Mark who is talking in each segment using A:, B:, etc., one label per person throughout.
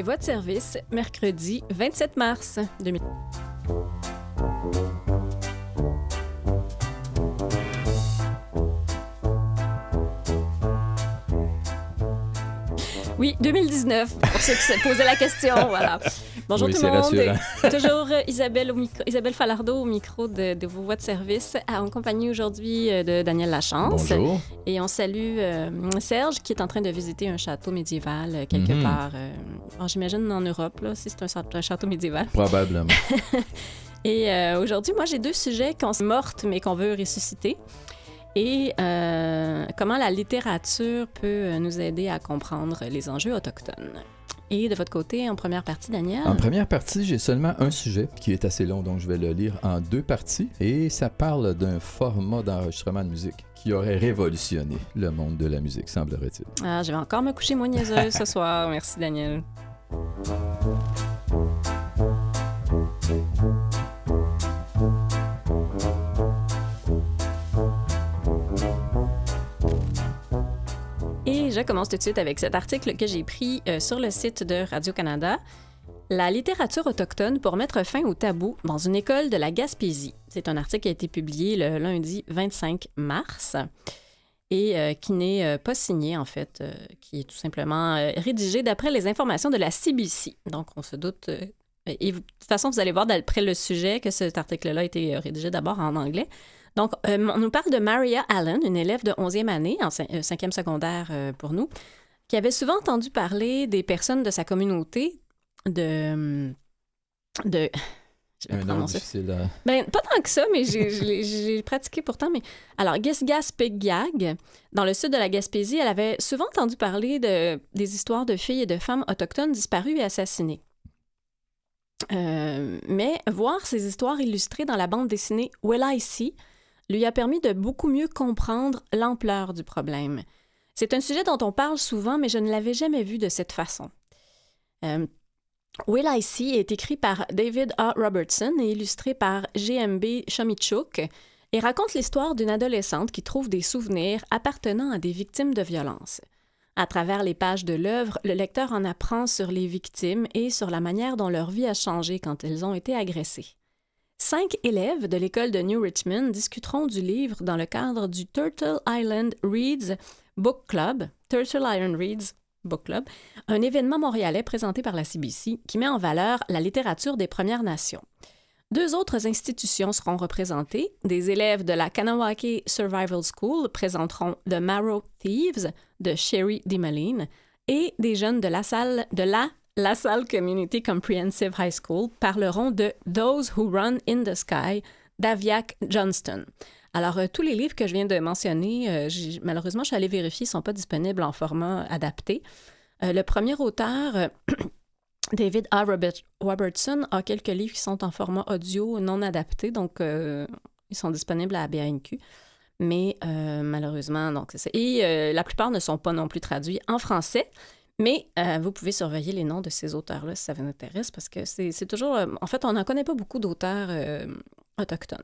A: les voies service, mercredi 27 mars 2000. Oui, 2019, pour ceux qui se posaient la question, voilà. Bonjour
B: Oui,
A: tout le monde. Toujours Isabelle, au micro- Isabelle Falardeau au micro de, de vos voix de service, en compagnie aujourd'hui euh, de Daniel Lachance.
B: Bonjour.
A: Et on salue euh, Serge qui est en train de visiter un château médiéval euh, quelque
B: Mhm.
A: part. euh, bon, J'imagine en Europe, là, si c'est un, château médiéval.
B: Probablement.
A: Et euh, aujourd'hui, moi, j'ai deux sujets qu'on s'est mortes, mais qu'on veut ressusciter. Et euh, comment la littérature peut nous aider à comprendre les enjeux autochtones. Et de votre côté, en première partie, Daniel?
B: En première partie, j'ai seulement un sujet qui est assez long, donc je vais le lire en deux parties. Et ça parle d'un format d'enregistrement de musique qui aurait révolutionné le monde de la musique, semblerait-il.
A: Ah, je vais encore me coucher moins niaiseuse ce soir. Merci, Daniel. Je commence tout de suite avec cet article que j'ai pris euh, sur le site de Radio-Canada. La littérature autochtone pour mettre fin au tabou dans une école de la Gaspésie. C'est un article qui a été publié le lundi 25 mars et euh, qui n'est euh, pas signé, en fait, qui est tout simplement rédigé d'après les informations de la CBC. Donc, on se doute. et de toute façon, vous allez voir d'après le sujet que cet article-là a été rédigé d'abord en anglais. Donc, euh, on nous parle de Maria Allen, une élève de 11e année, en cin- euh, cinquième secondaire euh, pour nous, qui avait souvent entendu parler des personnes de sa communauté de. de
B: Un nom difficile à...
A: Ben, pas tant que ça, mais j'ai- pratiqué pourtant. Mais alors, Gisgaspégiag, dans le sud de la Gaspésie, elle avait souvent entendu parler de, des histoires de filles et de femmes autochtones disparues et assassinées. Euh, mais voir ces histoires illustrées dans la bande dessinée Will I See lui a permis de beaucoup mieux comprendre l'ampleur du problème. C'est un sujet dont on parle souvent, mais je ne l'avais jamais vu de cette façon. Euh, Will I See est écrit par David A. Robertson et illustré par GMB Chomichuk et raconte l'histoire d'une adolescente qui trouve des souvenirs appartenant à des victimes de violences. À travers les pages de l'œuvre, le lecteur en apprend sur les victimes et sur la manière dont leur vie a changé quand elles ont été agressées. Cinq élèves de l'école de New Richmond discuteront du livre dans le cadre du Turtle Island Reads Book Club, Turtle Island Reads Book Club, un événement montréalais présenté par la CBC qui met en valeur la littérature des Premières Nations. Deux autres institutions seront représentées. Des élèves de la Kanawake Survival School présenteront The Marrow Thieves de Sherry DeMaline et des jeunes de la salle de la La Salle Community Comprehensive High School parleront de Those Who Run in the Sky d'Aviak Johnston. Alors, euh, tous les livres que je viens de mentionner, euh, malheureusement, je suis allée vérifier, ils ne sont pas disponibles en format adapté. Euh, le premier auteur, David A. Robert- Robertson, a quelques livres qui sont en format audio non adapté, donc ils sont disponibles à BANQ. Mais malheureusement, donc. Et la plupart ne sont pas non plus traduits en français. Mais euh, vous pouvez surveiller les noms de ces auteurs-là si ça vous intéresse, parce que c'est toujours... euh, en fait, on n'en connaît pas beaucoup d'auteurs euh, autochtones.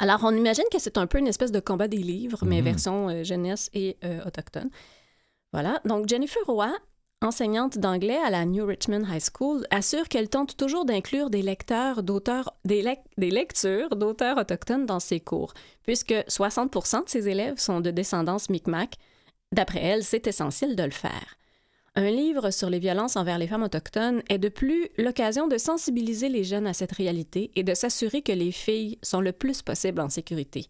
A: Alors, on imagine que c'est un peu une espèce de combat des livres, mais
B: Mhm.
A: version jeunesse et autochtone. Voilà. Donc, Jennifer Roy, enseignante d'anglais à la New Richmond High School, assure qu'elle tente toujours d'inclure des lecteurs d'auteurs, des lectures d'auteurs autochtones dans ses cours, puisque 60% de ses élèves sont de descendance Micmac. D'après elle, c'est essentiel de le faire. Un livre sur les violences envers les femmes autochtones est de plus l'occasion de sensibiliser les jeunes à cette réalité et de s'assurer que les filles sont le plus possible en sécurité.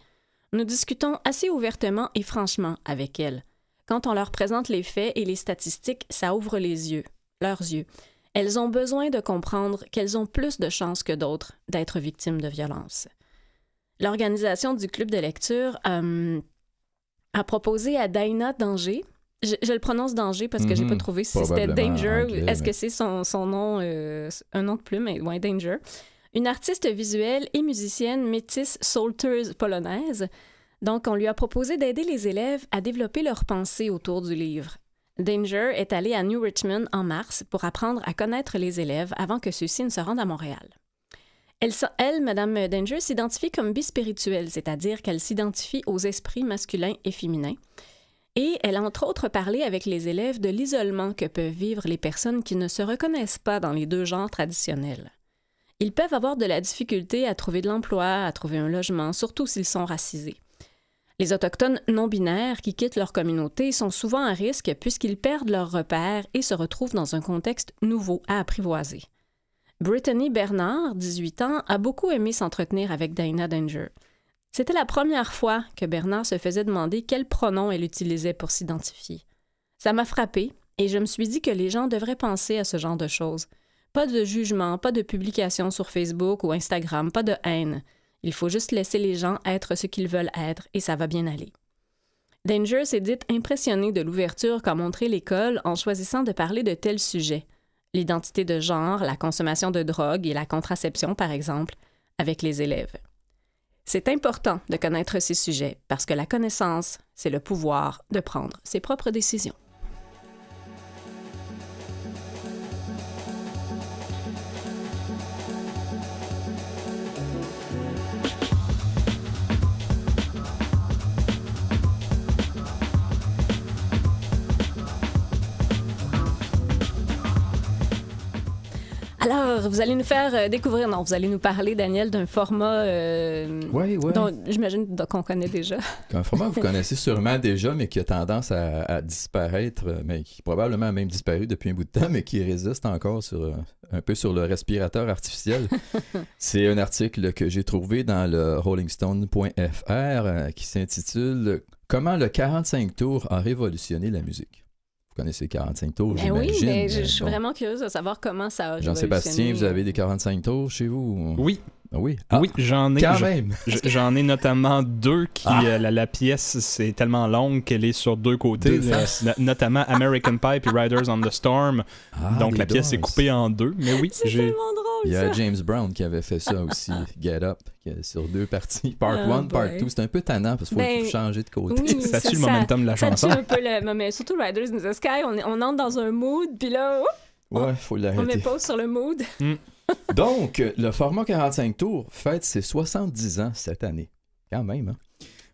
A: Nous discutons assez ouvertement et franchement avec elles. Quand on leur présente les faits et les statistiques, ça ouvre les yeux, leurs yeux. Elles ont besoin de comprendre qu'elles ont plus de chances que d'autres d'être victimes de violences. L'organisation du club de lecture euh, a proposé à Daina Danger, je, je le prononce Danger parce que j'ai
B: Mhm.
A: pas trouvé si c'était Danger,
B: anglais,
A: est-ce
B: mais-
A: que c'est son, son nom, euh, un nom de plume, mais ouais, Danger. Une artiste visuelle et musicienne métisse saulteuse polonaise. Donc, on lui a proposé d'aider les élèves à développer leurs pensées autour du livre. Danger est allée à New Richmond en mars pour apprendre à connaître les élèves avant que ceux-ci ne se rendent à Montréal. Elle, elle, Madame Danger, s'identifie comme bispirituelle, c'est-à-dire qu'elle s'identifie aux esprits masculins et féminins. Et elle a entre autres parlé avec les élèves de l'isolement que peuvent vivre les personnes qui ne se reconnaissent pas dans les deux genres traditionnels. Ils peuvent avoir de la difficulté à trouver de l'emploi, à trouver un logement, surtout s'ils sont racisés. Les Autochtones non-binaires qui quittent leur communauté sont souvent à risque puisqu'ils perdent leurs repères et se retrouvent dans un contexte nouveau à apprivoiser. Brittany Bernard, 18 ans, a beaucoup aimé s'entretenir avec Dinah Danger. C'était la première fois que Bernard se faisait demander quel pronom elle utilisait pour s'identifier. Ça m'a frappé et je me suis dit que les gens devraient penser à ce genre de choses. Pas de jugement, pas de publication sur Facebook ou Instagram, pas de haine. Il faut juste laisser les gens être ce qu'ils veulent être et ça va bien aller. Danger s'est dite impressionnée de l'ouverture qu'a montré l'école en choisissant de parler de tels sujets. L'identité de genre, la consommation de drogue et la contraception, par exemple, avec les élèves. C'est important de connaître ces sujets parce que la connaissance, c'est le pouvoir de prendre ses propres décisions. Alors, vous allez nous faire euh, découvrir, non, vous allez nous parler, Daniel, d'un format euh, dont j'imagine qu'on connaît déjà.
B: Un format que vous connaissez sûrement déjà, mais qui a tendance à, à disparaître, euh, mais qui probablement a même disparu depuis un bout de temps, mais qui résiste encore sur, un peu sur le respirateur artificiel. C'est un article que j'ai trouvé dans le rollingstone.fr qui s'intitule Comment le 45 tours a révolutionné la musique. Vous connaissez 45 tours,
A: Ben oui, mais je, je suis
B: Bon.
A: vraiment curieuse de savoir comment ça a
B: Jean-Sébastien, vous avez des 45 tours chez vous?
C: Oui,
B: oui? Ah,
C: oui, j'en ai.
B: Quand
C: je-
B: même!
C: je- J'en ai notamment deux qui.
B: Ah.
C: euh, la, la pièce, c'est tellement longue qu'elle est sur deux côtés.
B: Deux
C: euh, notamment American Pie et Riders on the Storm.
B: Ah,
C: Donc la pièce est coupée en deux. Mais oui,
A: C'est tellement drôle,
B: Il y
A: ça.
B: a James Brown qui avait fait ça aussi, Get Up, qui est sur deux parties. Part
A: Oh
B: 1, Part
A: boy.
B: 2. C'est un peu tannant parce qu'il faut
A: Ben,
B: changer de côté.
A: oui.
C: Ça
A: ça-
C: tue le momentum de la
A: Ça tue
C: chanson.
A: un peu le... Mais surtout Riders in the Sky, on, entre dans un mood, puis là, oups,
B: Ouais, faut
A: on met pause sur le mood.
B: Donc, le format 45 tours fête ses 70 ans cette année. Quand même, hein?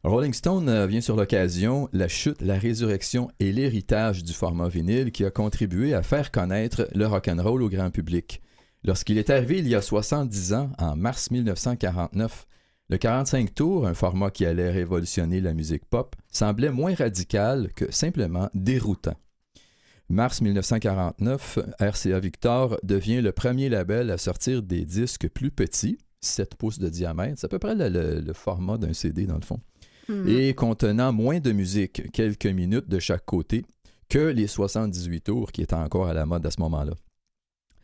B: Rolling Stone euh, vient sur l'occasion la chute, la résurrection et l'héritage du format vinyle qui a contribué à faire connaître le rock'n'roll au grand public. Lorsqu'il est arrivé il y a 70 ans, en mars 1949, le 45 tours, un format qui allait révolutionner la musique pop, semblait moins radical que simplement déroutant. Mars 1949, RCA Victor devient le premier label à sortir des disques plus petits, 7 pouces de diamètre, c'est à peu près le, le- le format d'un CD dans le fond,
A: Mhm.
B: et contenant moins de musique, quelques minutes de chaque côté, que les 78 tours qui étaient encore à la mode à ce moment-là.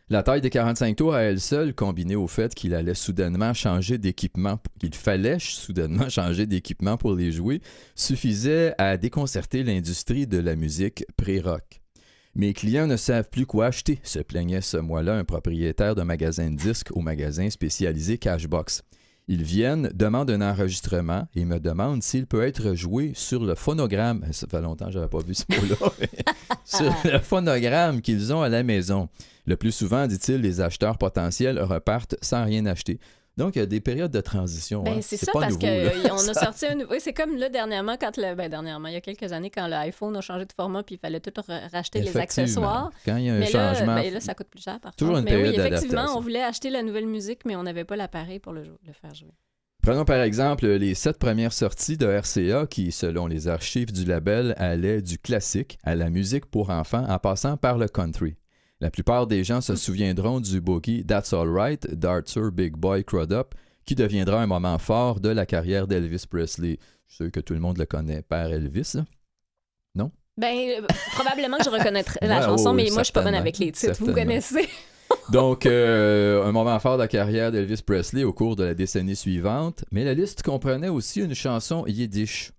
B: La taille des 45 tours à elle seule, combinée au fait qu'il allait soudainement changer d'équipement, qu'il fallait soudainement changer d'équipement pour les jouer, suffisait à déconcerter l'industrie de la musique pré-rock. Mes clients ne savent plus quoi acheter, se plaignait ce mois-là un propriétaire de magasin de disques au magasin spécialisé Cashbox. Ils viennent, demandent un enregistrement et me demandent s'il peut être joué sur le phonogramme. Ça fait longtemps que j'avais pas vu ce mot-là. sur le phonogramme qu'ils ont à la maison. Le plus souvent, dit-il, les acheteurs potentiels repartent sans rien acheter. Donc, il y a des périodes de transition.
A: Ben,
B: hein.
A: c'est ça,
B: pas
A: parce qu'on a sorti un nouveau. Oui, c'est comme là, dernièrement, quand le. Ben, dernièrement, il y a quelques années, quand l'iPhone a changé de format, puis il fallait tout ra- racheter les accessoires.
B: Quand il y a un
A: Mais là,
B: changement,
A: ben, là, ça coûte plus cher, par
B: Toujours
A: contre.
B: une
A: mais oui, effectivement, on voulait acheter la nouvelle musique, mais on n'avait pas l'appareil pour le, jou- le faire jouer.
B: Prenons par exemple les sept premières sorties de RCA qui, selon les archives du label, allaient du classique à la musique pour enfants en passant par le country. La plupart des gens se souviendront du boogie That's Alright d'Arthur Big Boy Crudup qui deviendra un moment fort de la carrière d'Elvis Presley. Je suis sûr que tout le monde le connaît par Elvis. là.
A: Ben, euh, probablement que je reconnaîtrais la
B: Ouais,
A: chanson,
B: oh,
A: mais moi, je suis pas bonne avec les titres. Vous connaissez?
B: Donc, euh, un moment fort de la carrière d'Elvis Presley au cours de la décennie suivante, mais la liste comprenait aussi une chanson yiddish.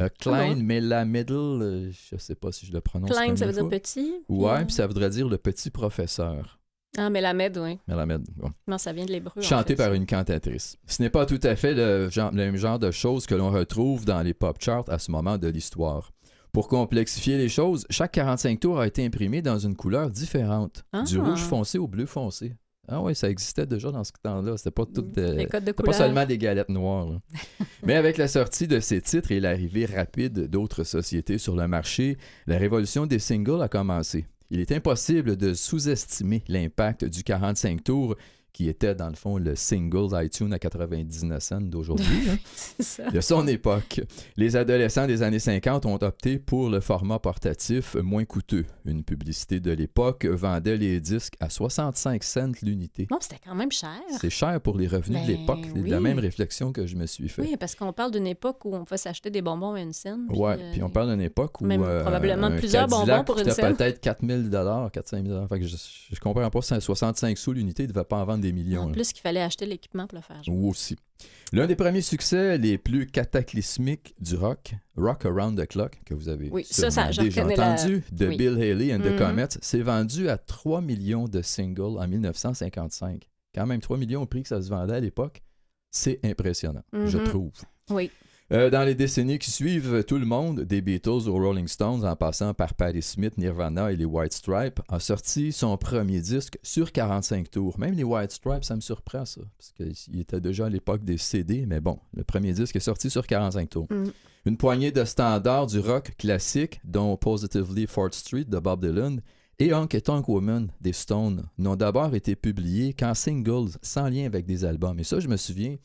B: Euh, Klein
A: Ah bon?
B: Mela Middle, euh, je sais pas si je le prononce
A: Klein, ça veut dire petit.
B: Ouais,
A: puis-
B: puis ça voudrait dire le petit professeur.
A: Ah, mais la med, oui.
B: Melamed, bon.
A: Non, ça vient de l'hébreu. en
B: Chanté
A: fait,
B: par
A: ça.
B: une cantatrice. Ce n'est pas tout à fait le, genre- le même genre de choses que l'on retrouve dans les pop charts à ce moment de l'histoire. Pour complexifier les choses, chaque 45 tours a été imprimé dans une couleur différente,
A: Ah.
B: du rouge foncé au bleu foncé. Ah oui, ça existait déjà dans ce temps-là. C'était pas tout.
A: de
B: c'était pas seulement des galettes noires. là. Mais avec la sortie de ces titres et l'arrivée rapide d'autres sociétés sur le marché, la révolution des singles a commencé. Il est impossible de sous-estimer l'impact du 45 tours qui était dans le fond le single iTunes à 99 cents d'aujourd'hui. de son époque. Les adolescents des années 50 ont opté pour le format portatif moins coûteux. Une publicité de l'époque vendait les disques à 65 cents l'unité.
A: Non, c'était quand même cher.
B: C'est cher pour les revenus de
A: Ben
B: l'époque. C'est la
A: oui.
B: même réflexion que je me suis fait.
A: Oui, parce qu'on parle d'une époque où on pouvait s'acheter des bonbons à une scène. puis,
B: Ouais,
A: euh,
B: puis on parle d'une époque où
A: même
B: euh,
A: probablement plusieurs
B: Cadillac
A: bonbons pour une scène.
B: peut-être 4000 dollars, 4 000 Fait que je, je comprends pas, c'est 65 sous l'unité, il devait pas en vendre des millions.
A: En plus qu'il fallait acheter l'équipement pour le faire jouer.
B: Ou aussi. L'un des premiers succès les plus cataclysmiques du rock, Rock Around the Clock, que vous avez
A: Oui, ça, ça,
B: sûrement
A: je
B: déjà
A: la-
B: entendu, de
A: Oui.
B: Bill Haley and the
A: Mhm.
B: Comets, s'est vendu à 3 millions de singles en 1955. Quand même 3 millions au prix que ça se vendait à l'époque, c'est impressionnant, je
A: Mhm.
B: trouve.
A: Oui.
B: Euh, dans les décennies qui suivent, tout le monde, des Beatles aux Rolling Stones, en passant par Patti Smith, Nirvana et les White Stripes, a sorti son premier disque sur 45 tours. Même les White Stripes, ça me surprend ça, parce qu'il était déjà à l'époque des CD, mais bon, le premier disque est sorti sur 45 tours.
A: Mhm.
B: Une poignée de standards du rock classique, dont Positively Fourth Street de Bob Dylan et Honky Tonk Woman des Stones, n'ont d'abord été publiés qu'en singles, sans lien avec des albums. Et ça, je me souviens,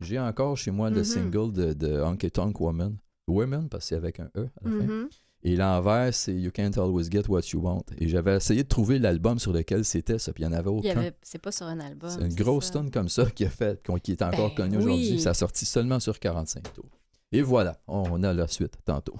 B: j'ai encore chez moi le
A: Mhm.
B: single de, de Honky Tonk Woman. Women, parce que c'est avec un E à la fin.
A: Mhm.
B: Et l'envers, c'est You Can't Always Get What You Want. Et j'avais essayé de trouver l'album sur lequel c'était ça, puis il n'y en avait aucun.
A: avait... C'est pas sur un album.
B: C'est une grosse tonne comme ça qui, a fait, qui est encore
A: Ben
B: connue
A: oui.
B: aujourd'hui. Ça a sorti seulement sur 45 tours. Et voilà, on a la suite tantôt.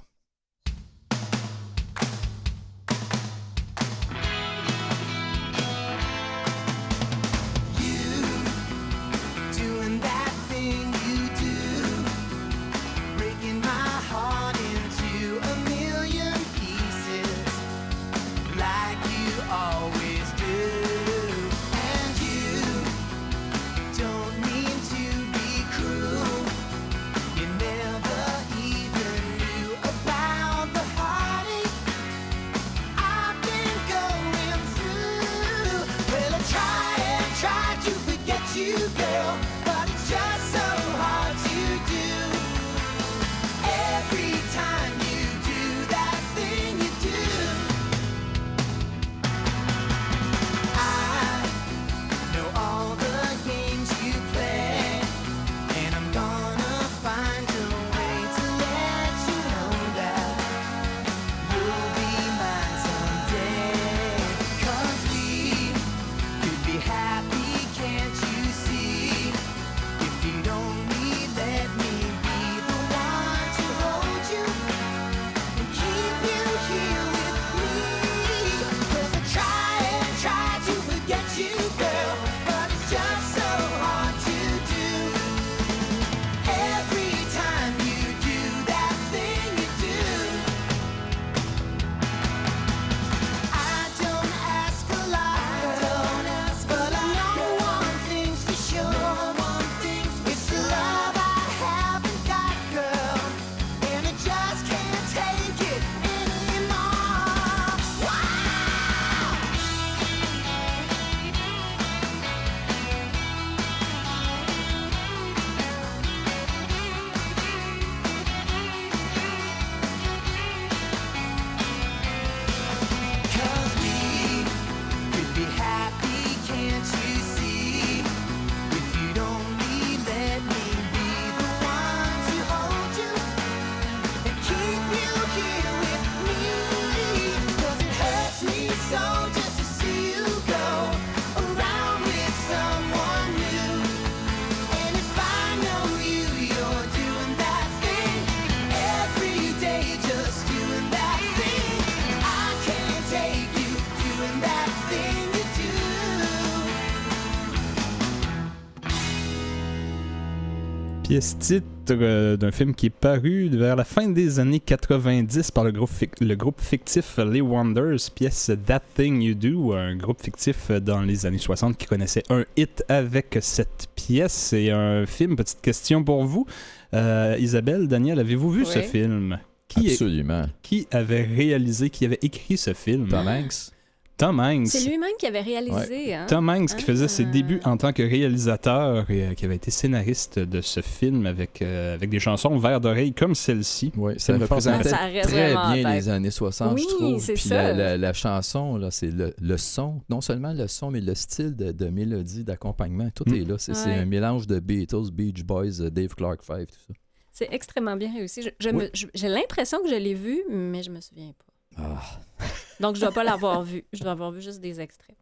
C: Pièce titre euh, d'un film qui est paru vers la fin des années 90 par le groupe, le groupe fictif Les Wonders, pièce That Thing You Do, un groupe fictif dans les années 60 qui connaissait un hit avec cette pièce. C'est un film, petite question pour vous. Euh, Isabelle, Daniel, avez-vous vu ce film? Qui, est-
B: Absolument.
C: qui avait réalisé, qui avait écrit ce film?
B: Tom Hanks?
C: Tom Hanks.
A: C'est lui-même qui avait réalisé. Hein?
C: Tom Hanks qui faisait ses
A: Ah.
C: débuts en tant que réalisateur et euh, qui avait été scénariste de ce film avec, euh, avec des chansons verre d'oreille comme celle-ci.
B: Oui, ça représentait très bien les années 60,
A: Oui,
B: je trouve.
A: c'est
B: Puis
A: ça.
B: la, la- la chanson, là, c'est le, le son, non seulement le son, mais le style de, de mélodie, d'accompagnement, tout
C: Mm.
B: est là. C'est
A: Ouais.
B: un mélange de Beatles, Beach Boys, euh, Dave Clark Five, tout ça.
A: C'est extrêmement bien réussi. Je- je
B: Oui.
A: me- je- J'ai l'impression que je l'ai vu, mais je me souviens pas.
B: Ah.
A: Donc, je dois pas l'avoir vu. Je dois avoir vu juste des extraits.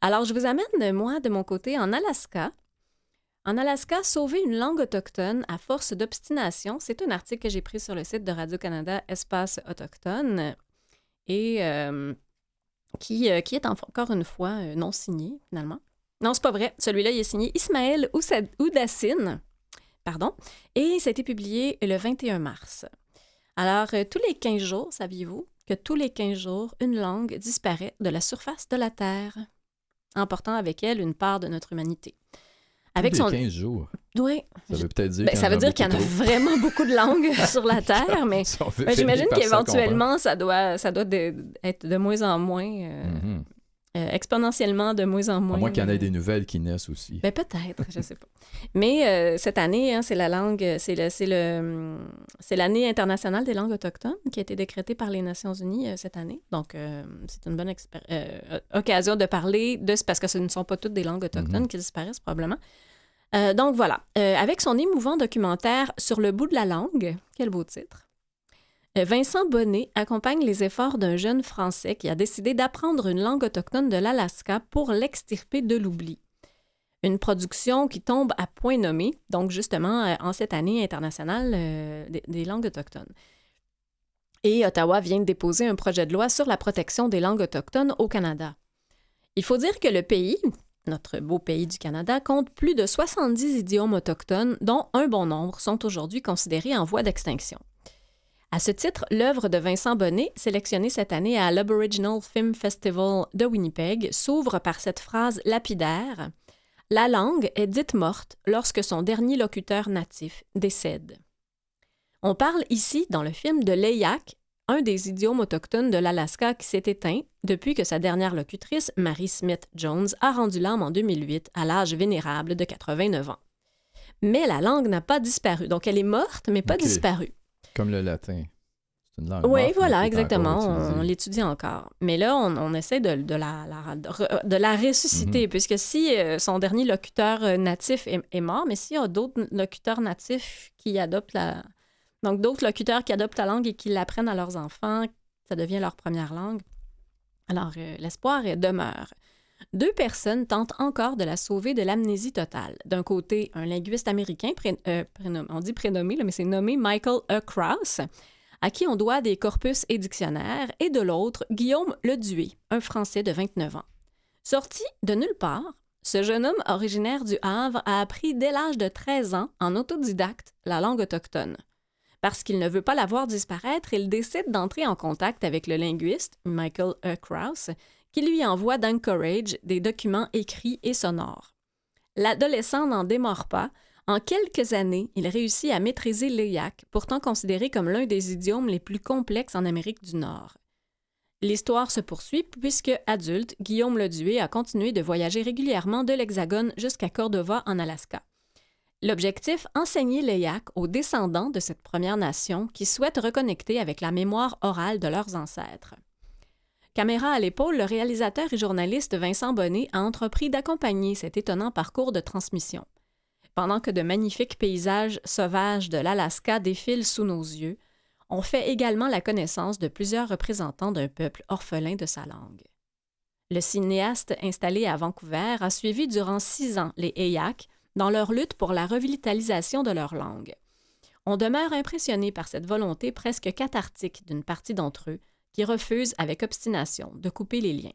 A: Alors, je vous amène, moi, de mon côté, en Alaska. En Alaska, sauver une langue autochtone à force d'obstination, c'est un article que j'ai pris sur le site de Radio-Canada Espace Autochtone et euh, qui, euh, qui est en- encore une fois euh, non signé, finalement. Non, c'est pas vrai. Celui-là, il est signé Ismaël Oudassine. Pardon. Et ça a été publié le 21 mars. Alors, tous les 15 jours, saviez-vous que tous les 15 jours, une langue disparaît de la surface de la Terre, emportant avec elle une part de notre humanité. Avec
B: Tous
A: son...
B: les 15 jours.
A: Oui.
B: Ça veut peut-être dire
A: Ben,
B: qu'il y
A: ça
B: en
A: veut
B: a
A: dire qu'il y en a vraiment beaucoup de langues sur la Terre, mais ben, j'imagine qu'éventuellement, ça doit, ça doit de- être de moins en moins, euh.
B: Mhm.
A: Euh, exponentiellement de moins en moins.
B: À moins qu'il y en
A: euh,
B: ait des nouvelles qui naissent aussi.
A: ben peut-être, je sais pas. Mais euh, cette année, hein, c'est la langue, c'est le, c'est le, c'est l'année internationale des langues autochtones qui a été décrétée par les Nations Unies euh, cette année. Donc euh, c'est une bonne euh, occasion de parler de parce que ce ne sont pas toutes des langues autochtones
B: Mhm.
A: qui disparaissent probablement. Euh, donc voilà, Euh, avec son émouvant documentaire sur le bout de la langue, quel beau titre. Euh, Vincent Bonnet accompagne les efforts d'un jeune Français qui a décidé d'apprendre une langue autochtone de l'Alaska pour l'extirper de l'oubli. Une production qui tombe à point nommé, donc justement euh, en cette année internationale euh, des, des langues autochtones. Et Ottawa vient de déposer un projet de loi sur la protection des langues autochtones au Canada. Il faut dire que le pays, notre beau pays du Canada, compte plus de 70 idiomes autochtones, dont un bon nombre sont aujourd'hui considérés en voie d'extinction. À ce titre, l'œuvre de Vincent Bonnet, sélectionnée cette année à l'Aboriginal Film Festival de Winnipeg, s'ouvre par cette phrase lapidaire La langue est dite morte lorsque son dernier locuteur natif décède. On parle ici, dans le film, de l'Eyak, un des idiomes autochtones de l'Alaska qui s'est éteint depuis que sa dernière locutrice, Mary Smith Jones, a rendu l'âme en 2008 à l'âge vénérable de 89 ans. Mais la langue n'a pas disparu, donc elle est morte, mais pas disparue.
B: Comme le latin. C'est une langue
A: Oui,
B: morte,
A: voilà, exactement. On, l'étudie encore. Mais là, on, on essaie de, de la, la- de re- de la ressusciter,
B: Mhm.
A: puisque si euh, son dernier locuteur euh, natif est, est mort, mais s'il y a d'autres locuteurs natifs qui adoptent la... Donc, d'autres locuteurs qui adoptent la langue et qui l'apprennent à leurs enfants, ça devient leur première langue. Alors, euh, l'espoir demeure. Deux personnes tentent encore de la sauver de l'amnésie totale. D'un côté, un linguiste américain, euh, on dit prénommé, mais c'est nommé Michael E. Krauss, à qui on doit des corpus et dictionnaires, et de l'autre, Guillaume Ledué, un Français de 29 ans. Sorti de nulle part, ce jeune homme originaire du Havre a appris dès l'âge de 13 ans, en autodidacte, la langue autochtone. Parce qu'il ne veut pas la voir disparaître, il décide d'entrer en contact avec le linguiste, Michael E. Krauss, qui lui envoie d'Anchorage des documents écrits et sonores. L'adolescent n'en démord pas. En quelques années, il réussit à maîtriser l'Eyak, pourtant considéré comme l'un des idiomes les plus complexes en Amérique du Nord. L'histoire se poursuit puisque, adulte, Guillaume Ledué a continué de voyager régulièrement de l'Hexagone jusqu'à Cordova en Alaska. L'objectif, enseigner l'Eyak aux descendants de cette Première Nation qui souhaitent reconnecter avec la mémoire orale de leurs ancêtres. Caméra à l'épaule, le réalisateur et journaliste Vincent Bonnet a entrepris d'accompagner cet étonnant parcours de transmission. Pendant que de magnifiques paysages sauvages de l'Alaska défilent sous nos yeux, on fait également la connaissance de plusieurs représentants d'un peuple orphelin de sa langue. Le cinéaste installé à Vancouver a suivi durant six ans les Eyak dans leur lutte pour la revitalisation de leur langue. On demeure impressionné par cette volonté presque cathartique d'une partie d'entre eux qui refusent avec obstination de couper les liens.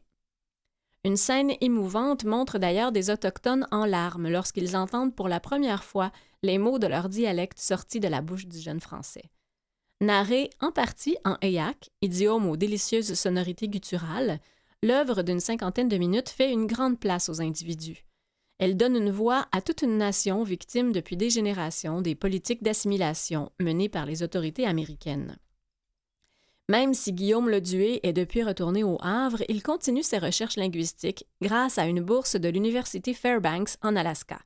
A: Une scène émouvante montre d'ailleurs des Autochtones en larmes lorsqu'ils entendent pour la première fois les mots de leur dialecte sortis de la bouche du jeune Français. Narré en partie en Eyak, idiome aux délicieuses sonorités gutturales, l'œuvre d'une cinquantaine de minutes fait une grande place aux individus. Elle donne une voix à toute une nation victime depuis des générations des politiques d'assimilation menées par les autorités américaines. Même si Guillaume Ledué est depuis retourné au Havre, il continue ses recherches linguistiques grâce à une bourse de l'Université Fairbanks en Alaska.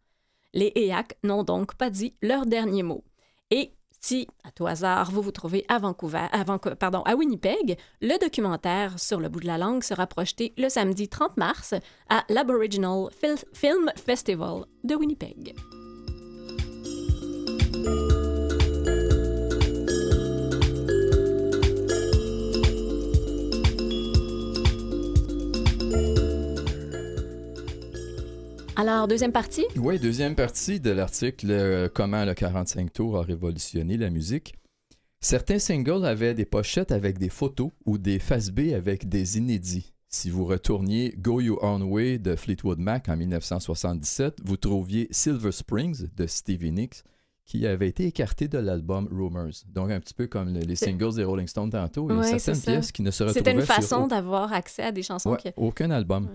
A: Les EAC n'ont donc pas dit leur dernier mot. Et si, à tout hasard, vous vous trouvez à Vancouver, à, Vanco- pardon, à Winnipeg, le documentaire Sur le bout de la langue sera projeté le samedi 30 mars à l'Aboriginal Fil- Film Festival de Winnipeg. Alors, deuxième partie?
B: Oui, deuxième partie de l'article euh, Comment le 45 tours a révolutionné la musique. Certains singles avaient des pochettes avec des photos ou des face B avec des inédits. Si vous retourniez Go Your Own Way de Fleetwood Mac en 1977, vous trouviez Silver Springs de Stevie Nicks qui avait été écarté de l'album Rumors. Donc un petit peu comme le- les singles des Rolling Stones tantôt, il y a certaines pièces qui ne se retrouvaient
A: C'était une
B: sur
A: façon
B: aucun-
A: d'avoir accès à des chansons
B: Ouais,
A: qui...
B: aucun album.
A: Ouais.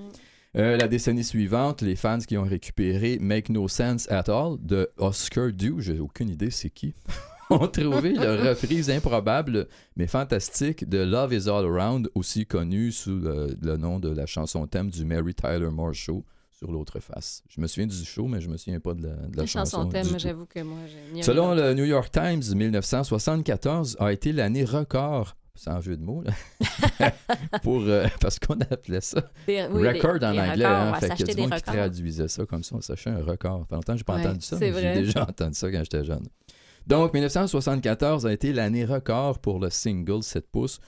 B: Euh, la décennie suivante, les fans qui ont récupéré Make No Sense at All de Oscar Dew, j'ai aucune idée c'est qui, ont trouvé leur reprise improbable mais fantastique de Love Is All Around, aussi connue sous le, le nom de la chanson thème du Mary Tyler Moore Show sur l'autre face. Je me souviens du show, mais je me souviens pas de la, de la
A: La
B: chanson.
A: chanson thème, j'avoue que moi, j'ai
B: Selon le New York Times, 1974 a été l'année record, sans jeu de mots, là, pour, euh, parce qu'on appelait ça
A: Des- oui,
B: record
A: des-
B: en
A: des
B: anglais.
A: records,
B: hein, fait qu'il y a du monde qui traduisait ça comme ça. On s'achetait un record. Fait longtemps j'ai pas
A: Ouais,
B: entendu ça,
A: c'est
B: mais j'ai déjà entendu ça quand j'étais jeune. Donc, 1974 a été l'année record pour le single 7 pouces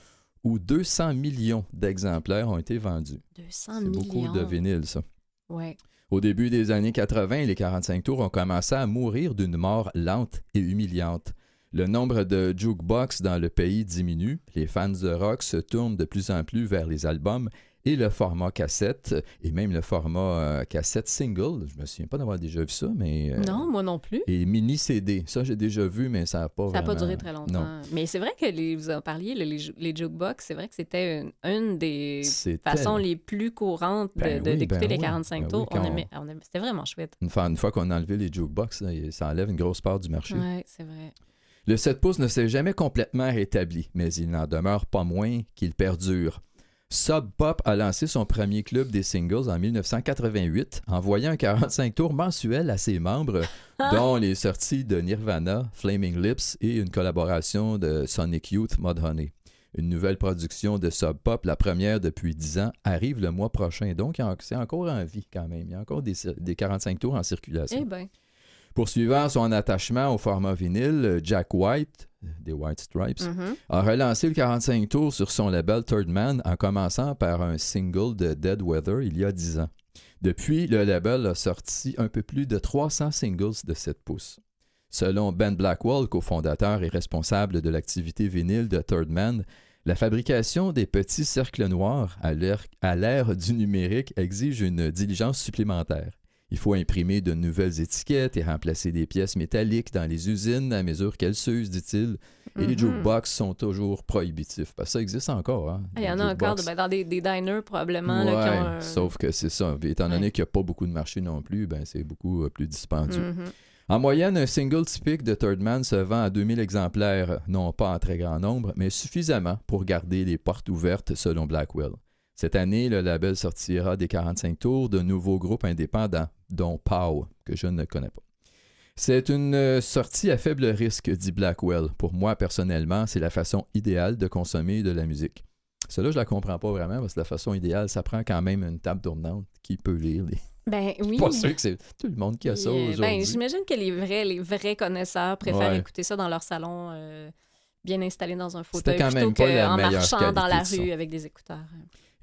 B: où 200 millions d'exemplaires ont été vendus.
A: 200
B: C'est
A: millions.
B: beaucoup de vinyle, ça.
A: Ouais.
B: Au début des années 80, les 45 tours ont commencé à mourir d'une mort lente et humiliante. Le nombre de jukebox dans le pays diminue, les fans de rock se tournent de plus en plus vers les albums et le format cassette, et même le format euh, cassette single. Je me souviens pas d'avoir déjà vu ça, mais... euh,
A: Non, moi non plus.
B: Et mini CD, ça j'ai déjà vu, mais ça n'a pas
A: Ça n'a
B: vraiment...
A: pas duré très longtemps.
B: Non,
A: Mais c'est vrai que les, vous en parliez, le- les, ju- les jukebox, c'est vrai que c'était une, une des façons les plus courantes de-
B: Ben oui,
A: d'écouter
B: ben
A: les
B: oui,
A: 45
B: ben
A: tours.
B: oui,
A: on aimait, on aimait- c'était vraiment chouette.
B: une fois, une fois qu'on a enlevé les jukebox, ça enlève une grosse part du marché.
A: Oui, c'est vrai.
B: Le 7 pouces ne s'est jamais complètement rétabli, mais il n'en demeure pas moins qu'il perdure. Sub Pop a lancé son premier club des singles en 1988, envoyant un 45 tours mensuel à ses membres, dont les sorties de Nirvana, Flaming Lips et une collaboration de Sonic Youth Mudhoney. Une nouvelle production de Sub Pop, la première depuis 10 ans, arrive le mois prochain. Donc, c'est encore en vie quand même. Il y a encore des, des 45 tours en circulation.
A: Eh bien,
B: Poursuivant son attachement au format vinyle, Jack White, des White Stripes,
A: mhm.
B: a relancé le 45 tours sur son label Third Man en commençant par un single de Dead Weather il y a 10 ans. Depuis, le label a sorti un peu plus de 300 singles de 7 pouces. Selon Ben Blackwell, cofondateur et responsable de l'activité vinyle de Third Man, la fabrication des petits cercles noirs à l'ère du numérique exige une diligence supplémentaire. Il faut imprimer de nouvelles étiquettes et remplacer des pièces métalliques dans les usines à mesure qu'elles s'usent, dit-il. Et les
A: Mhm.
B: jukebox sont toujours prohibitifs. Parce que ça existe encore. Hein,
A: Ah, Il y en a encore de- ben, dans des, des diners, probablement. là, qui
B: Ouais,
A: ont un-
B: sauf que c'est ça. Étant donné
A: Ouais.
B: qu'il n'y a pas beaucoup de marché non plus, ben c'est beaucoup euh, plus dispendieux.
A: Mhm.
B: En moyenne, un single typique de Third Man se vend à 2000 exemplaires, non pas en très grand nombre, mais suffisamment pour garder les portes ouvertes selon Blackwell. Cette année, le label sortira des 45 tours de nouveaux groupes indépendants, dont Pow, que je ne connais pas. C'est une euh, sortie à faible risque, dit Blackwell. Pour moi, personnellement, c'est la façon idéale de consommer de la musique. Cela, je la comprends pas vraiment, parce que la façon idéale, ça prend quand même une table tournante qui peut lire. Les...
A: Ben oui.
B: Pas sûr que c'est tout le monde qui a ça
A: euh,
B: aujourd'hui.
A: Ben, j'imagine que les vrais, les vrais connaisseurs préfèrent
B: Ouais.
A: écouter ça dans leur salon, euh, bien installé dans un fauteuil,
B: quand
A: plutôt qu'en marchant dans la rue
B: son.
A: avec des écouteurs.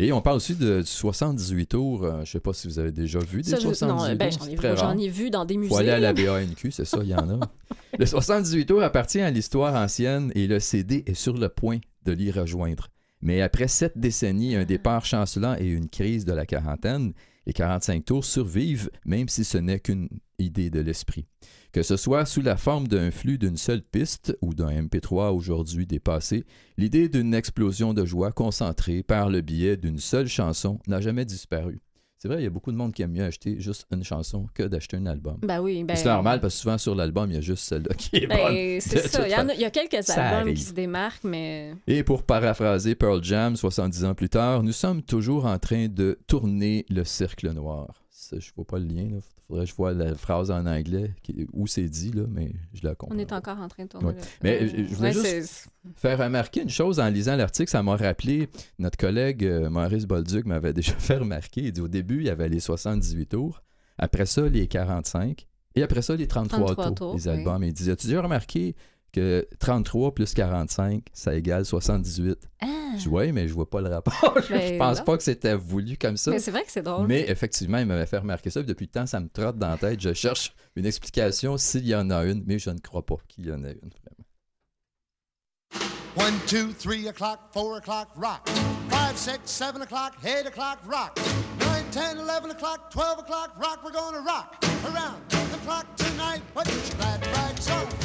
B: Et on parle aussi de 78 tours. euh, je sais pas si vous avez déjà vu des
A: Ça, je-
B: 78
A: non, ben,
B: tours.
A: j'en ai, vu- ai dans des musées.
B: faut aller à la BANQ, c'est ça, il y en a. le 78 tours appartient à l'histoire ancienne et le CD est sur le point de l'y rejoindre. Mais après sept décennies, un départ chancelant et une crise de la quarantaine, les 45 tours survivent, même si ce n'est qu'une idée de l'esprit. Que ce soit sous la forme d'un flux d'une seule piste ou d'un MP3 aujourd'hui dépassé, l'idée d'une explosion de joie concentrée par le biais d'une seule chanson n'a jamais disparu. C'est vrai, il y a beaucoup de monde qui aime mieux acheter juste une chanson que d'acheter un album.
A: Ben oui, ben...
B: c'est normal parce que souvent sur l'album, il y a juste celle-là qui est bonne.
A: Ben, c'est
B: De
A: ça. Il y, a,
B: façon.
A: il y a quelques
B: Ça
A: albums
B: arrive.
A: qui se démarquent, mais...
B: Et pour paraphraser Pearl Jam, 70 ans plus tard, nous sommes toujours en train de tourner le cercle noir. Je vois pas le lien. Il faudrait que je vois la phrase en anglais qui- où c'est dit, là, mais je la comprends.
A: On est encore en train de tourner.
B: Ouais.
A: le-
B: Mais, je- je voulais
A: ouais,
B: juste- Faire remarquer une chose en lisant l'article, ça m'a rappelé, notre collègue euh, Maurice Bolduc m'avait déjà fait remarquer, il dit au début, il y avait les 78 tours, après ça, les 45, et après ça, les 33,
A: 33
B: tours,
A: tours,
B: les
A: oui.
B: albums. Et il disait, as-tu déjà remarqué que 33 plus 45, ça égale 78?
A: Ah!
B: Je dis, ouais, mais je vois pas le rapport. je
A: Ben,
B: pense
A: non.
B: pas que c'était voulu comme ça.
A: Mais c'est vrai que c'est drôle.
B: Mais effectivement, il m'avait fait remarquer ça. puis Depuis le temps, ça me trotte dans la tête. Je cherche une explication s'il y en a une, mais je ne crois pas qu'il y en ait une.
D: One, two, three o'clock, four o'clock, rock. Five, six, seven o'clock, eight o'clock, rock. Nine, ten, eleven o'clock, twelve o'clock, rock. We're gonna rock around the clock tonight. Put your glad rags on.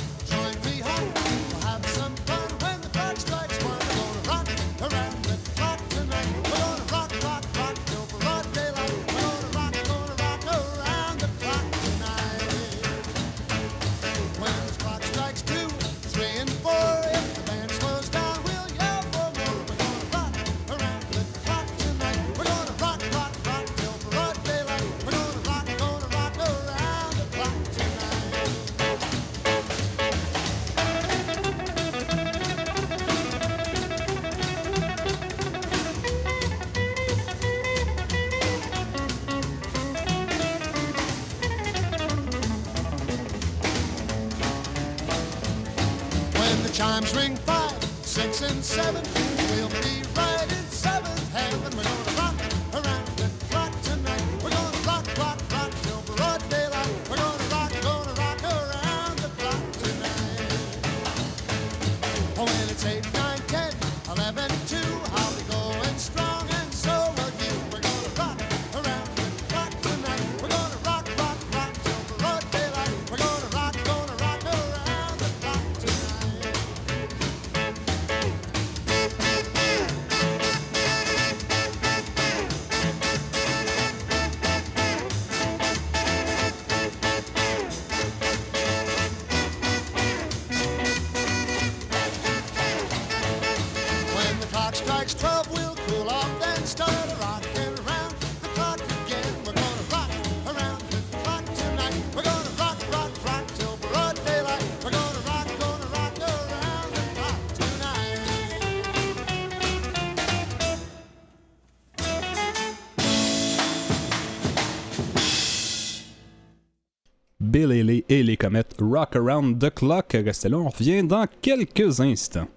C: Et les comètes Rock Around the Clock. Restez là, on revient dans quelques instants.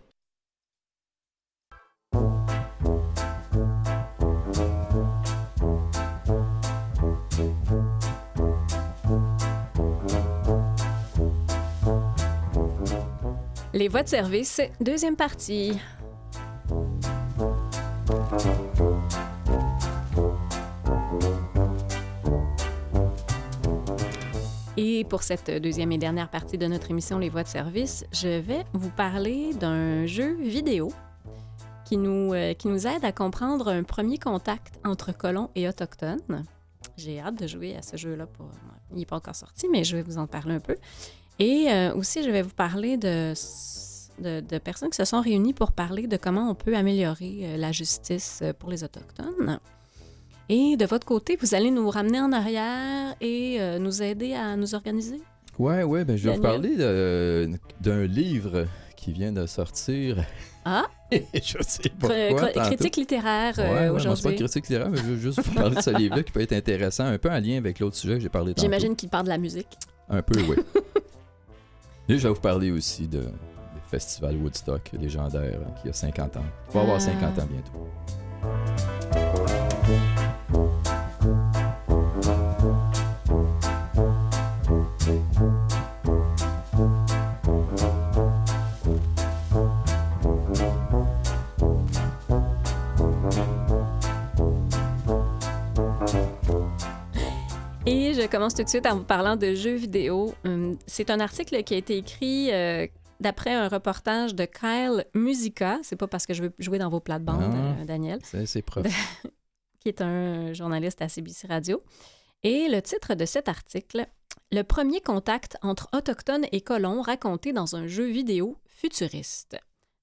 A: Les voies de service, deuxième partie. Et pour cette deuxième et dernière partie de notre émission Les voies de service, je vais vous parler d'un jeu vidéo qui nous, euh, qui nous aide à comprendre un premier contact entre colons et autochtones. J'ai hâte de jouer à ce jeu-là. Il n'est pas encore sorti, mais je vais vous en parler un peu. Et euh, aussi, je vais vous parler de, de, personnes qui se sont réunies pour parler de comment on peut améliorer euh, la justice pour les Autochtones. Et de votre côté, vous allez nous ramener en arrière et euh, nous aider à nous organiser?
B: Ouais, ouais, ben je vais vous parler de- d'un livre qui vient de sortir.
A: Ah,
B: je sais pourquoi.
A: cr- critique littéraire
B: Ouais,
A: euh,
B: ouais, moi, c'est pas
A: aujourd'hui.
B: critique littéraire, mais je veux juste vous parler de ce livre-là qui peut être intéressant, un peu en lien avec l'autre sujet que j'ai parlé tantôt.
A: J'imagine qu'il parle de la musique.
B: Un peu, oui. Et je vais vous parler aussi de, du festival Woodstock légendaire hein, qui a 50 ans. Il va avoir
A: Ah.
B: 50 ans bientôt.
A: Je commence tout de suite en vous parlant de jeux vidéo. Hum, C'est un article qui a été écrit euh, d'après un reportage de Kyle Musica. C'est pas parce que je veux jouer dans vos plates-bandes, euh, Daniel.
B: C'est c'est prof.
A: qui est un journaliste à CBC Radio. Et le titre de cet article, Le premier contact entre autochtones et colons raconté dans un jeu vidéo futuriste.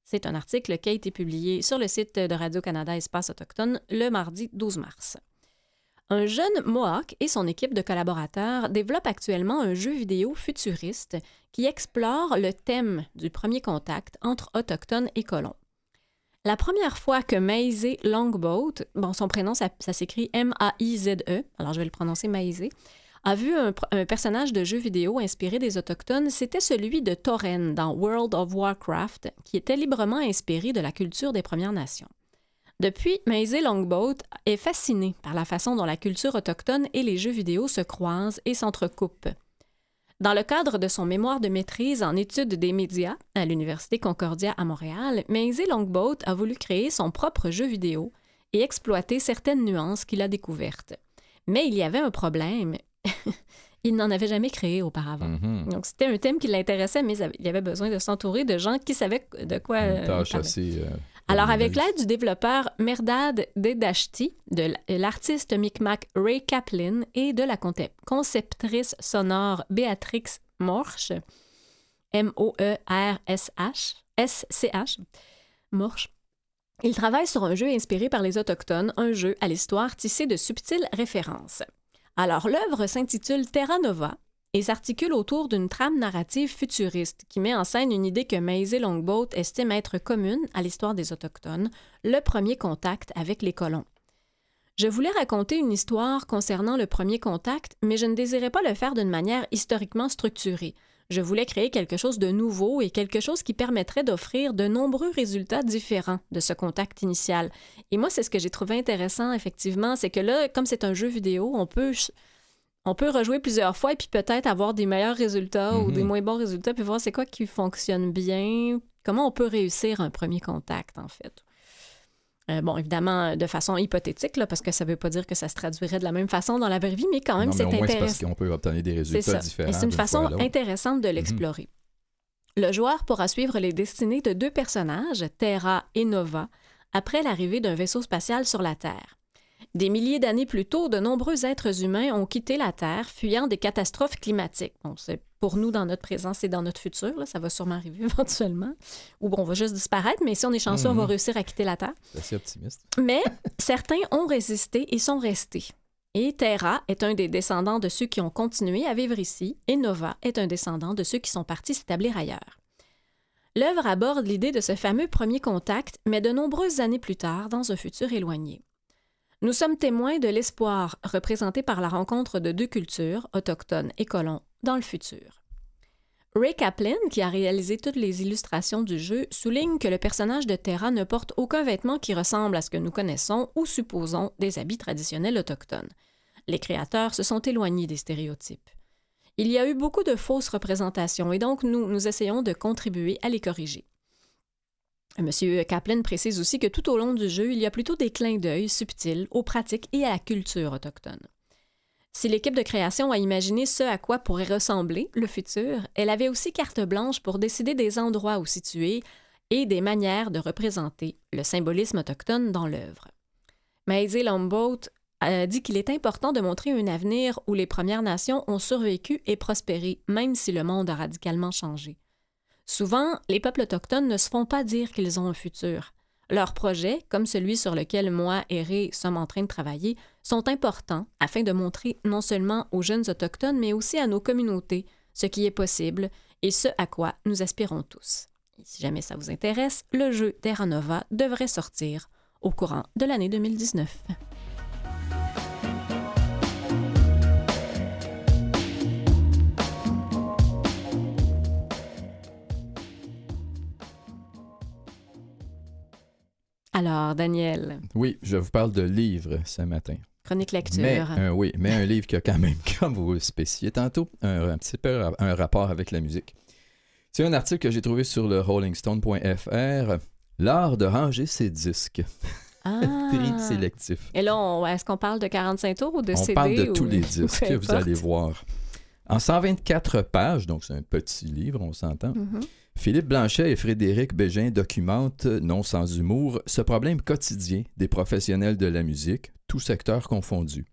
A: C'est un article qui a été publié sur le site de Radio-Canada Espace Autochtone le mardi 12 mars. Un jeune Mohawk et son équipe de collaborateurs développent actuellement un jeu vidéo futuriste qui explore le thème du premier contact entre autochtones et colons. La première fois que Maisé Longboat, bon, son prénom, ça, s'écrit M-A-I-Z-E, alors je vais le prononcer Maisé, a vu un, un personnage de jeu vidéo inspiré des Autochtones, c'était celui de Torren dans World of Warcraft, qui était librement inspiré de la culture des Premières Nations. Depuis, Maisé Longboat est fasciné par la façon dont la culture autochtone et les jeux vidéo se croisent et s'entrecoupent. Dans le cadre de son mémoire de maîtrise en études des médias à l'Université Concordia à Montréal, Maisy Longboat a voulu créer son propre jeu vidéo et exploiter certaines nuances qu'il a découvertes. Mais il y avait un problème. il n'en avait jamais créé auparavant.
B: Mhm.
A: Donc c'était un thème qui l'intéressait, mais il avait besoin de s'entourer de gens qui savaient de quoi
B: Une
A: euh,
B: tâche assez. euh,
A: Alors, avec l'aide du développeur Merdad Dedashti, de l- l'artiste Micmac Ray Kaplan et de la conceptrice sonore Béatrix Morsch, M-O-E-R-S-H, S-C-H, Morsch, il travaille sur un jeu inspiré par les Autochtones, un jeu à l'histoire tissé de subtiles références. Alors, l'œuvre s'intitule Terra Nova et s'articule autour d'une trame narrative futuriste qui met en scène une idée que Maisie Longboat estime être commune à l'histoire des Autochtones, le premier contact avec les colons. Je voulais raconter une histoire concernant le premier contact, mais je ne désirais pas le faire d'une manière historiquement structurée. Je voulais créer quelque chose de nouveau et quelque chose qui permettrait d'offrir de nombreux résultats différents de ce contact initial. Et moi, c'est ce que j'ai trouvé intéressant, effectivement, c'est que là, comme c'est un jeu vidéo, on peut, on peut rejouer plusieurs fois et puis peut-être avoir des meilleurs résultats ou
B: Mhm.
A: des moins bons résultats, puis voir c'est quoi qui fonctionne bien, comment on peut réussir un premier contact, en fait. Euh, bon, évidemment, de façon hypothétique, là, parce que ça ne veut pas dire que ça se traduirait de la même façon dans la vraie vie, mais quand même, c'est intéressant.
B: parce qu'on peut obtenir des
A: C'est
B: résultats différents.
A: C'est une façon intéressante de l'explorer. Le joueur pourra suivre les destinées de deux personnages, Terra et Nova, après l'arrivée d'un vaisseau spatial sur la Terre. Des milliers d'années plus tôt, de nombreux êtres humains ont quitté la Terre, fuyant des catastrophes climatiques. Bon, c'est pour nous dans notre présent, c'est dans notre futur, là, ça va sûrement arriver éventuellement. Ou bon, on va juste disparaître, mais si on est chanceux, on va
B: Mhm.
A: réussir à quitter la Terre.
B: C'est assez optimiste.
A: Mais certains ont résisté et sont restés. Et Terra est un des descendants de ceux qui ont continué à vivre ici, et Nova est un descendant de ceux qui sont partis s'établir ailleurs. L'œuvre aborde l'idée de ce fameux premier contact, mais de nombreuses années plus tard, dans un futur éloigné. Nous sommes témoins de l'espoir représenté par la rencontre de deux cultures, autochtones et colons, dans le futur. Ray Kaplan, qui a réalisé toutes les illustrations du jeu, souligne que le personnage de Terra ne porte aucun vêtement qui ressemble à ce que nous connaissons ou supposons des habits traditionnels autochtones. Les créateurs se sont éloignés des stéréotypes. Il y a eu beaucoup de fausses représentations et donc nous, nous essayons de contribuer à les corriger. Monsieur Kaplan précise aussi que tout au long du jeu, il y a plutôt des clins d'œil subtils aux pratiques et à la culture autochtone. Si l'équipe de création a imaginé ce à quoi pourrait ressembler le futur, elle avait aussi carte blanche pour décider des endroits où situer et des manières de représenter le symbolisme autochtone dans l'œuvre. Maisie Lomboat dit qu'il est important de montrer un avenir où les Premières Nations ont survécu et prospéré, même si le monde a radicalement changé. Souvent, les peuples autochtones ne se font pas dire qu'ils ont un futur. Leurs projets, comme celui sur lequel moi et Ray sommes en train de travailler, sont importants afin de montrer non seulement aux jeunes autochtones, mais aussi à nos communautés ce qui est possible et ce à quoi nous aspirons tous. Si jamais ça vous intéresse, le jeu Terra Nova devrait sortir au courant de l'année 2019. Alors, Daniel,
B: Oui, je vous parle de livres ce matin.
A: chronique lecture.
B: Mais, euh, oui, mais un livre qui a quand même, comme vous le spécifiez tantôt, un, un petit peu un rapport avec la musique. C'est un article que j'ai trouvé sur le rollingstone.fr. L'art de ranger ses disques.
A: Ah.
B: Tri sélectif.
A: Et là, on- est-ce qu'on parle de 45 tours ou de
B: On
A: CD?
B: parle de
A: ou-
B: tous les disques que vous allez voir. En 124 pages, donc c'est un petit livre, on s'entend,
A: Mhm.
B: Philippe Blanchet et Frédéric Bégin documentent, non sans humour, ce problème quotidien des professionnels de la musique, tous secteurs confondus.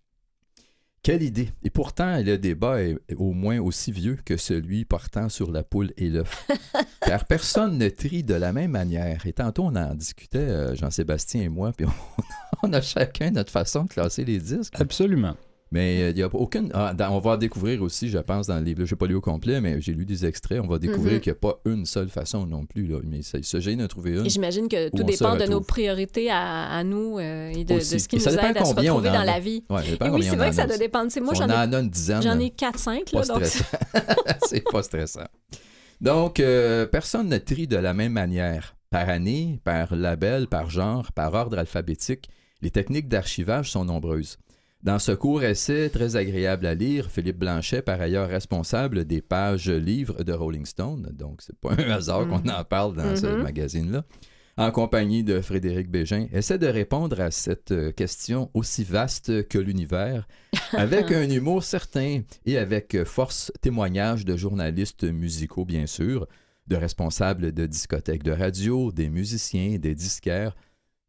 B: Quelle idée! Et pourtant, le débat est au moins aussi vieux que celui portant sur la poule et l'œuf. Car personne ne trie de la même manière. Et tantôt, on en discutait, euh, Jean-Sébastien et moi, puis on, on a chacun notre façon de classer les disques.
C: Absolument.
B: Mais euh, il n'y a aucune. ah, dans- on va découvrir aussi, je pense, dans le livre. Je n'ai pas lu au complet, mais j'ai lu des extraits. On va découvrir
A: Mhm.
B: qu'il n'y a pas une seule façon non plus. Là. Mais ça, il s'agit d'en trouver une.
A: J'imagine que tout
B: se
A: dépend de nos priorités à, à nous euh, et de, ce qui
B: Et
A: nous aide à se retrouver dans la vie.
B: Ouais,
A: Et oui, c'est vrai que ça doit dépendre. Moi, j'en ai,
B: une dizaine.
A: j'en
B: là,
A: ai 4-5.
B: pas
A: Là, donc
B: stressant. c'est pas stressant. Donc, euh, personne ne trie de la même manière. Par année, par label, par genre, par ordre alphabétique, les techniques d'archivage sont nombreuses. Dans ce court essai très agréable à lire, Philippe Blanchet, par ailleurs responsable des pages livres de Rolling Stone, donc c'est pas un hasard qu'on
A: Mhm.
B: en parle dans ce
A: Mhm.
B: magazine-là, en compagnie de Frédéric Bégin, essaie de répondre à cette euh, question aussi vaste que l'univers, avec un humour certain et avec euh, force témoignage de journalistes musicaux, bien sûr, de responsables de discothèques de radio, des musiciens, des disquaires,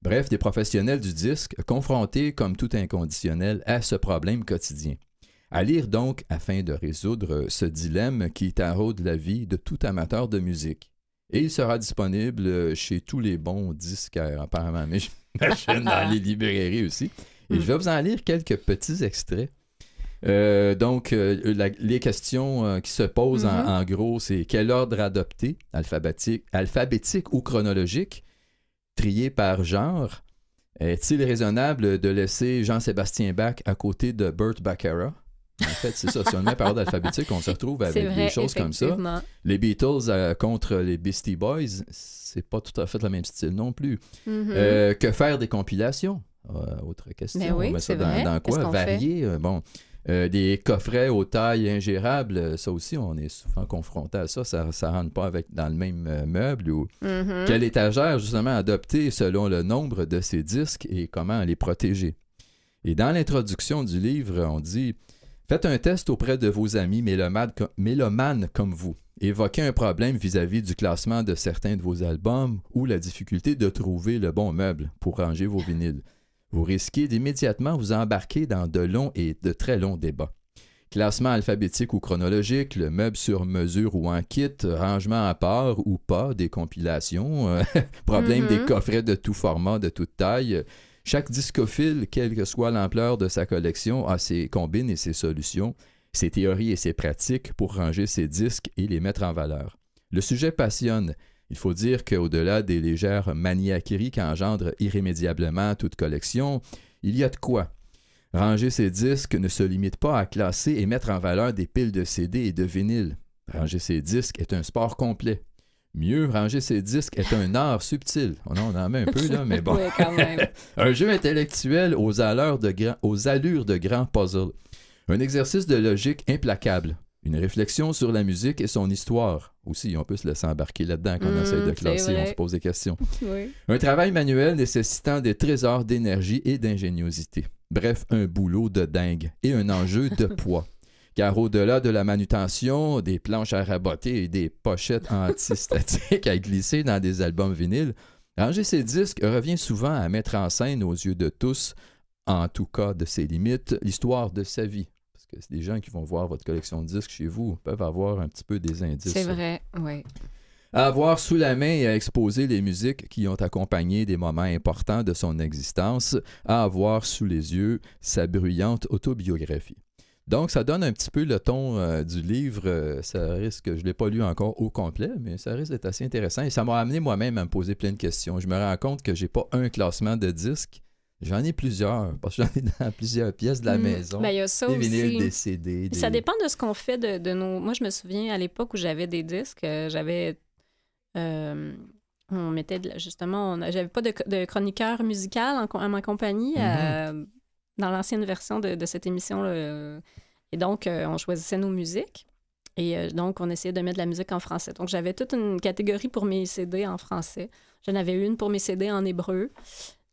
B: bref, des professionnels du disque confrontés comme tout inconditionnel à ce problème quotidien. À lire donc afin de résoudre euh, ce dilemme qui taraude la vie de tout amateur de musique. Et il sera disponible euh, chez tous les bons disquaires, apparemment, mais j'imagine dans les librairies aussi. Et je vais vous en lire quelques petits extraits. Euh, donc, euh, la- les questions euh, qui se posent en-
A: Mhm.
B: en, gros, c'est quel ordre adopter, alphabétique, alphabétique ou chronologique, trié par genre. Est-il raisonnable de laisser Jean-Sébastien Bach à côté de Burt Baccarat? En fait, c'est ça, si on le met par ordre alphabétique, on se retrouve avec
A: vrai,
B: des choses comme ça. Les Beatles euh, contre les Beastie Boys, c'est pas tout à fait le même style non plus.
A: Mhm.
B: Euh, que faire des compilations? Euh, autre question.
A: Ben oui,
B: on met ça dans, quoi?
A: fait?
B: Varier. euh, bon. Euh, des coffrets aux tailles ingérables, euh, ça aussi, on est souvent confronté à ça. Ça ne rentre pas avec, dans le même euh, meuble. Ou...
A: Mhm.
B: Quelle étagère, justement, adopter selon le nombre de ces disques et comment les protéger? Et dans l'introduction du livre, on dit Faites un test auprès de vos amis mélomanes, co- mélomanes comme vous. Évoquez un problème vis-à-vis du classement de certains de vos albums ou la difficulté de trouver le bon meuble pour ranger vos vinyles. Vous risquez d'immédiatement vous embarquer dans de longs et de très longs débats. Classement alphabétique ou chronologique, le meuble sur mesure ou en kit, rangement à part ou pas, des compilations, euh, problème des coffrets de tout format, de toute taille. Chaque discophile, quelle que soit l'ampleur de sa collection, a ses combines et ses solutions, ses théories et ses pratiques pour ranger ses disques et les mettre en valeur. Le sujet passionne. Il faut dire qu'au-delà des légères maniaqueries qu'engendre irrémédiablement toute collection, il y a de quoi. Ranger ses disques ne se limite pas à classer et mettre en valeur des piles de CD et de vinyle. Ranger ses disques est un sport complet. Mieux, ranger ses disques est un art subtil. Oh on en met un peu là, mais bon.
A: Oui, quand même.
B: Un jeu intellectuel aux allures de, grand- aux allures de grands puzzles. Un exercice de logique implacable. Une réflexion sur la musique et son histoire. Aussi, on peut se laisser embarquer là-dedans quand on essaie de
A: c'est
B: classer, on se pose des questions.
A: Oui.
B: Un travail manuel nécessitant des trésors d'énergie et d'ingéniosité. Bref, un boulot de dingue et un enjeu de poids. Car au-delà de la manutention, des planches à raboter et des pochettes antistatiques à glisser dans des albums vinyles, ranger ses disques revient souvent à mettre en scène aux yeux de tous, en tout cas de ses limites, l'histoire de sa vie. Parce que des gens qui vont voir votre collection de disques chez vous peuvent avoir un petit peu des indices.
A: C'est vrai, oui.
B: À avoir sous la main et à exposer les musiques qui ont accompagné des moments importants de son existence, à avoir sous les yeux sa bruyante autobiographie. Donc, ça donne un petit peu le ton euh, du livre. Euh, ça risque, je ne l'ai pas lu encore au complet, mais ça risque d'être assez intéressant. Et ça m'a amené moi-même à me poser plein de questions. Je me rends compte que j'ai pas un classement de disques. J'en ai plusieurs, parce que j'en ai dans plusieurs pièces de la
A: Mm.
B: maison.
A: Ben, il y a ça
B: des
A: aussi.
B: vinyles, des CD.
A: Ça dépend de ce qu'on fait de, de nos. Moi, je me souviens à l'époque où j'avais des disques, euh, j'avais. euh, on mettait de justement, j'avais pas de, de chroniqueur musical en à ma compagnie euh, dans l'ancienne version de, de cette émission. là. Et donc, euh, on choisissait nos musiques. Et donc, on essayait de mettre de la musique en français. Donc, j'avais toute une catégorie pour mes CD en français. J'en avais une pour mes CD en hébreu.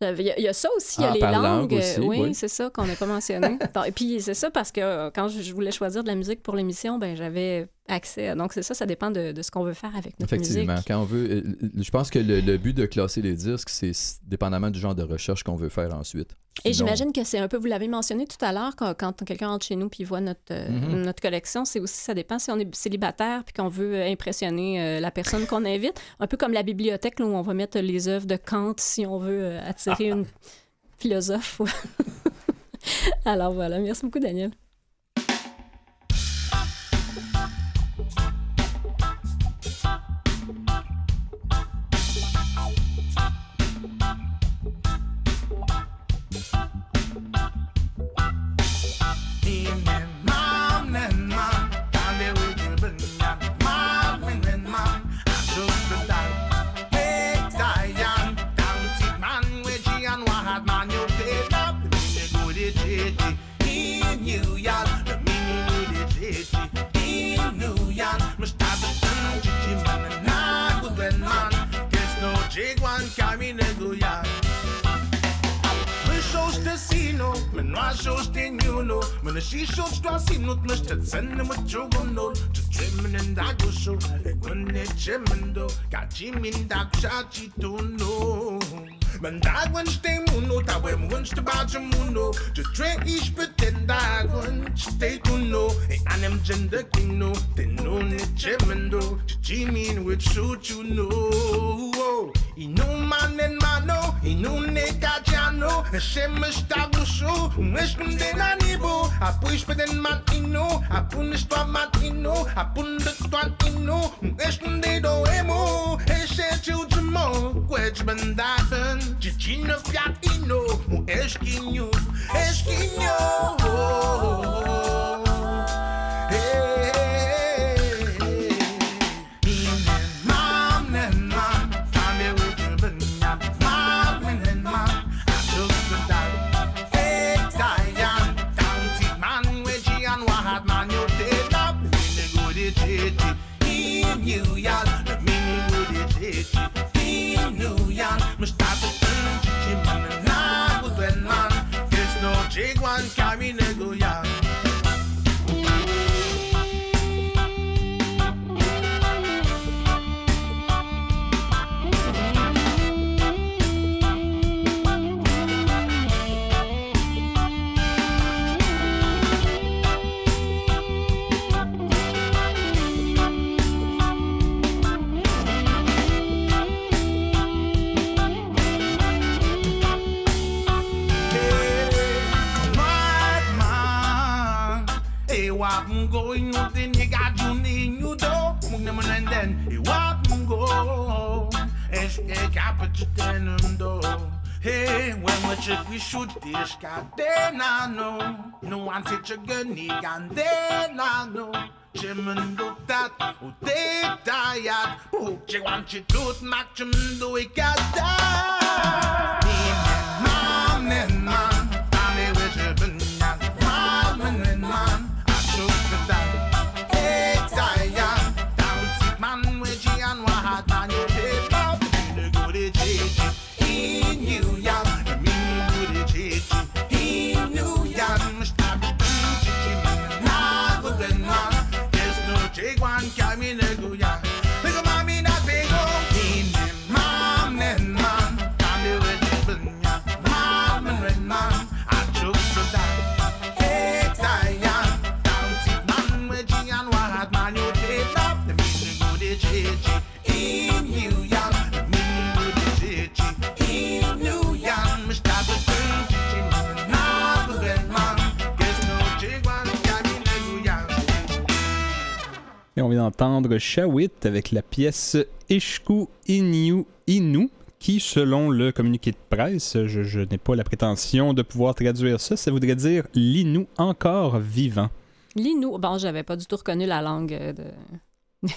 A: J'avais- Il y, a- il y a ça aussi, il y a
B: Ah,
A: les langues.
B: aussi,
A: oui,
B: oui.
A: c'est ça qu'on n'a pas mentionné. Et puis, c'est ça parce que euh, quand je je voulais choisir de la musique pour l'émission, ben j'avais accès. Donc, c'est ça, ça dépend de, de ce qu'on veut faire avec notre
B: Effectivement,
A: musique.
B: quand on veut. euh, Je pense que le, le but de classer les disques, c'est dépendamment du genre de recherche qu'on veut faire ensuite.
A: Et j'imagine que c'est un peu, vous l'avez mentionné tout à l'heure, quand, quand quelqu'un rentre chez nous puis voit notre, euh,
B: Mhm.
A: notre collection, c'est aussi, ça dépend si on est célibataire puis qu'on veut euh, impressionner euh, la personne qu'on invite. Un peu comme la bibliothèque là, où on va mettre les œuvres de Kant si on veut euh, attirer une philosophe. Alors voilà, merci beaucoup Daniel.
E: aleluia. Më shosh të sino, më në shosh të njuno Më në shi shosh të asinut, më shtetë sen në më qogën nol Që që më në ndagu shu, e më në që më ndo Ka që më ndagu sha që të no Më ndagu në shte muno, ta we më në ba baqë muno Që tre ish për da ndagu shte të no E anem gjëndë kino, të no në që më ndo Që që më në që që Inu manen Yo, inumanenmano, inunekajano, shemesh tabusho, mweshkum denanibo, apuishpe den man ino, apunishtoa man ino, apundektoan ino, mweshkum dedo emo, eshetujmo, kwechbendaten, chichino fiat ino, mweshkinyo, eshkinyo, oh, oh, oh. Magic wand descadenano No. Antichagani gandenano Chimunduktat utitayat Pukchigwanchitut makchimduikadat
C: Et on vient d'entendre Shawit avec la pièce Ishku Inyu Inu, qui, selon le communiqué de presse, je, n'ai pas la prétention de pouvoir traduire ça, ça voudrait dire l'Inu encore vivant.
A: Linou. Bon, j'avais pas du tout reconnu la langue euh, de.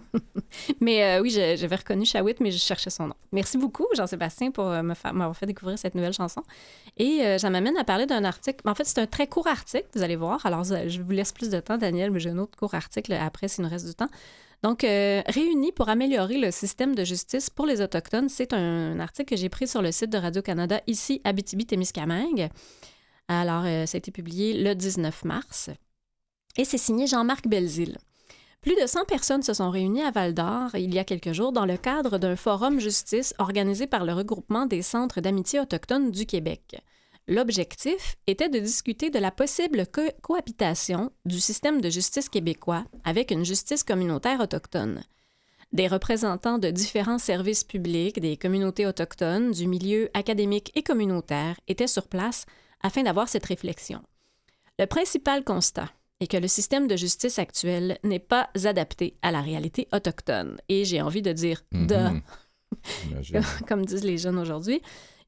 A: mais euh, oui, j'avais reconnu Shawit, mais je cherchais son nom. Merci beaucoup, Jean-Sébastien, pour euh, m'avoir fait découvrir cette nouvelle chanson. Et euh, ça m'amène à parler d'un article. En fait, c'est un très court article, vous allez voir. Alors, euh, je vous laisse plus de temps, Daniel, mais j'ai un autre court article après s'il nous reste du temps. Donc, Réunis pour améliorer le système de justice pour les Autochtones, c'est un, article que j'ai pris sur le site de Radio-Canada, ici, Abitibi-Témiscamingue. Alors, ça a été publié le 19 mars. Et c'est signé Jean-Marc Belzile. Plus de 100 personnes se sont réunies à Val d'Or il y a quelques jours dans le cadre d'un forum justice organisé par le regroupement des centres d'amitié autochtones du Québec. L'objectif était de discuter de la possible co- cohabitation du système de justice québécois avec une justice communautaire autochtone. Des représentants de différents services publics, des communautés autochtones, du milieu académique et communautaire étaient sur place afin d'avoir cette réflexion. Le principal constat est que le système de justice actuel n'est pas adapté à la réalité autochtone. Et j'ai envie de dire de,
B: Mhm. J'imagine.
A: comme disent les jeunes aujourd'hui.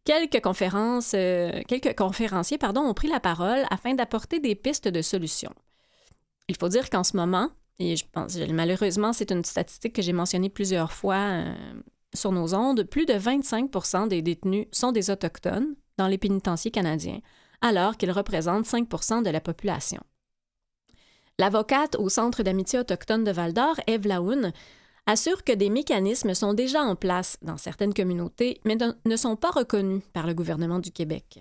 A: Quelques conférences, euh, quelques conférenciers pardon, ont pris la parole afin d'apporter des pistes de solutions. Il faut dire qu'en ce moment, et je pense malheureusement c'est une statistique que j'ai mentionnée plusieurs fois euh, sur nos ondes, plus de 25 des détenus sont des autochtones dans les pénitenciers canadiens, alors qu'ils représentent 5% de la population. L'avocate au Centre d'amitié autochtone de Val-d'Or, Eve Laoun, assure que des mécanismes sont déjà en place dans certaines communautés, mais ne- ne sont pas reconnus par le gouvernement du Québec.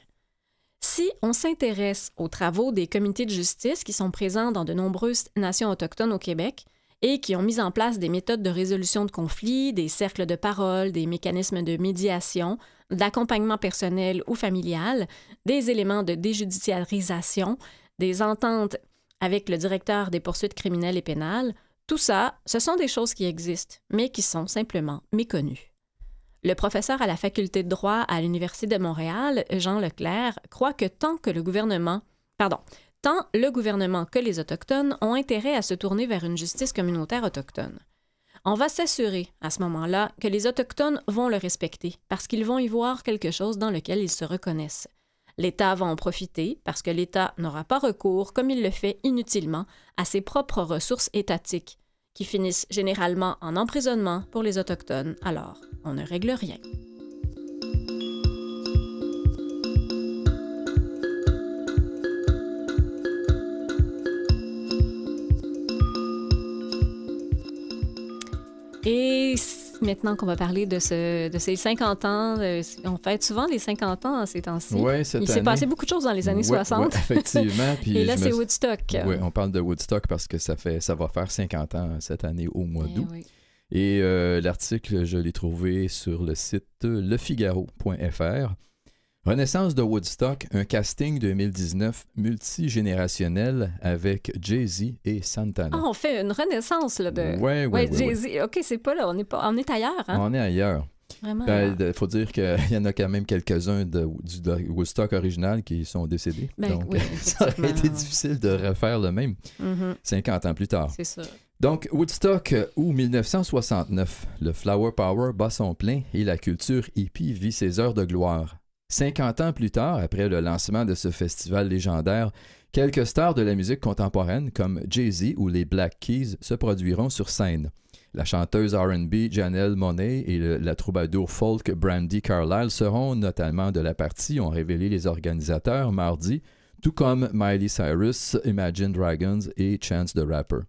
A: Si on s'intéresse aux travaux des comités de justice qui sont présents dans de nombreuses nations autochtones au Québec et qui ont mis en place des méthodes de résolution de conflits, des cercles de parole, des mécanismes de médiation, d'accompagnement personnel ou familial, des éléments de déjudiciarisation, des ententes avec le directeur des poursuites criminelles et pénales, tout ça, ce sont des choses qui existent, mais qui sont simplement méconnues. Le professeur à la faculté de droit à l'Université de Montréal, Jean Leclerc, croit que tant que le gouvernement, pardon, tant le gouvernement que les Autochtones ont intérêt à se tourner vers une justice communautaire autochtone. On va s'assurer, à ce moment-là, que les Autochtones vont le respecter, parce qu'ils vont y voir quelque chose dans lequel ils se reconnaissent. L'État va en profiter, parce que l'État n'aura pas recours, comme il le fait inutilement, à ses propres ressources étatiques, qui finissent généralement en emprisonnement pour les Autochtones, alors on ne règle rien. Et maintenant qu'on va parler de, ce, de ces 50 ans, euh, on fête souvent les 50 ans ces temps-ci.
B: Ouais, cette
A: Il s'est passé beaucoup de choses dans les années
B: Ouais,
A: 60.
B: ouais, effectivement. Puis
A: Et là,
B: me
A: c'est Woodstock.
B: Ouais, on parle de Woodstock parce que ça, fait, ça va faire 50 ans cette année au mois
A: Eh
B: d'août.
A: oui.
B: Et euh, l'article, je l'ai trouvé sur le site lefigaro.fr. Renaissance de Woodstock, un casting 2019 multigénérationnel avec Jay-Z et Santana.
A: Ah, on fait une renaissance là, de.
B: ouais, ouais,
A: Ouais,
B: ouais, ouais.
A: Jay-Z. OK, c'est pas là. On est, pas... on est ailleurs. Hein?
B: On est ailleurs.
A: Vraiment.
B: Il Ben, faut dire qu'il y en a quand même quelques-uns de, du de Woodstock original qui sont décédés.
A: Ben
B: Donc,
A: oui,
B: ça aurait été difficile de refaire le même
A: Mhm,
B: 50 ans plus tard.
A: c'est ça.
B: Donc, Woodstock euh, ou 1969, le Flower Power bat son plein et la culture hippie vit ses heures de gloire. 50 ans plus tard, après le lancement de ce festival légendaire, quelques stars de la musique contemporaine comme Jay-Z ou les Black Keys se produiront sur scène. La chanteuse RB Janelle Monet et le- la troubadour folk Brandy Carlile seront notamment de la partie, ont révélé les organisateurs mardi, tout comme Miley Cyrus, Imagine Dragons et Chance the Rapper.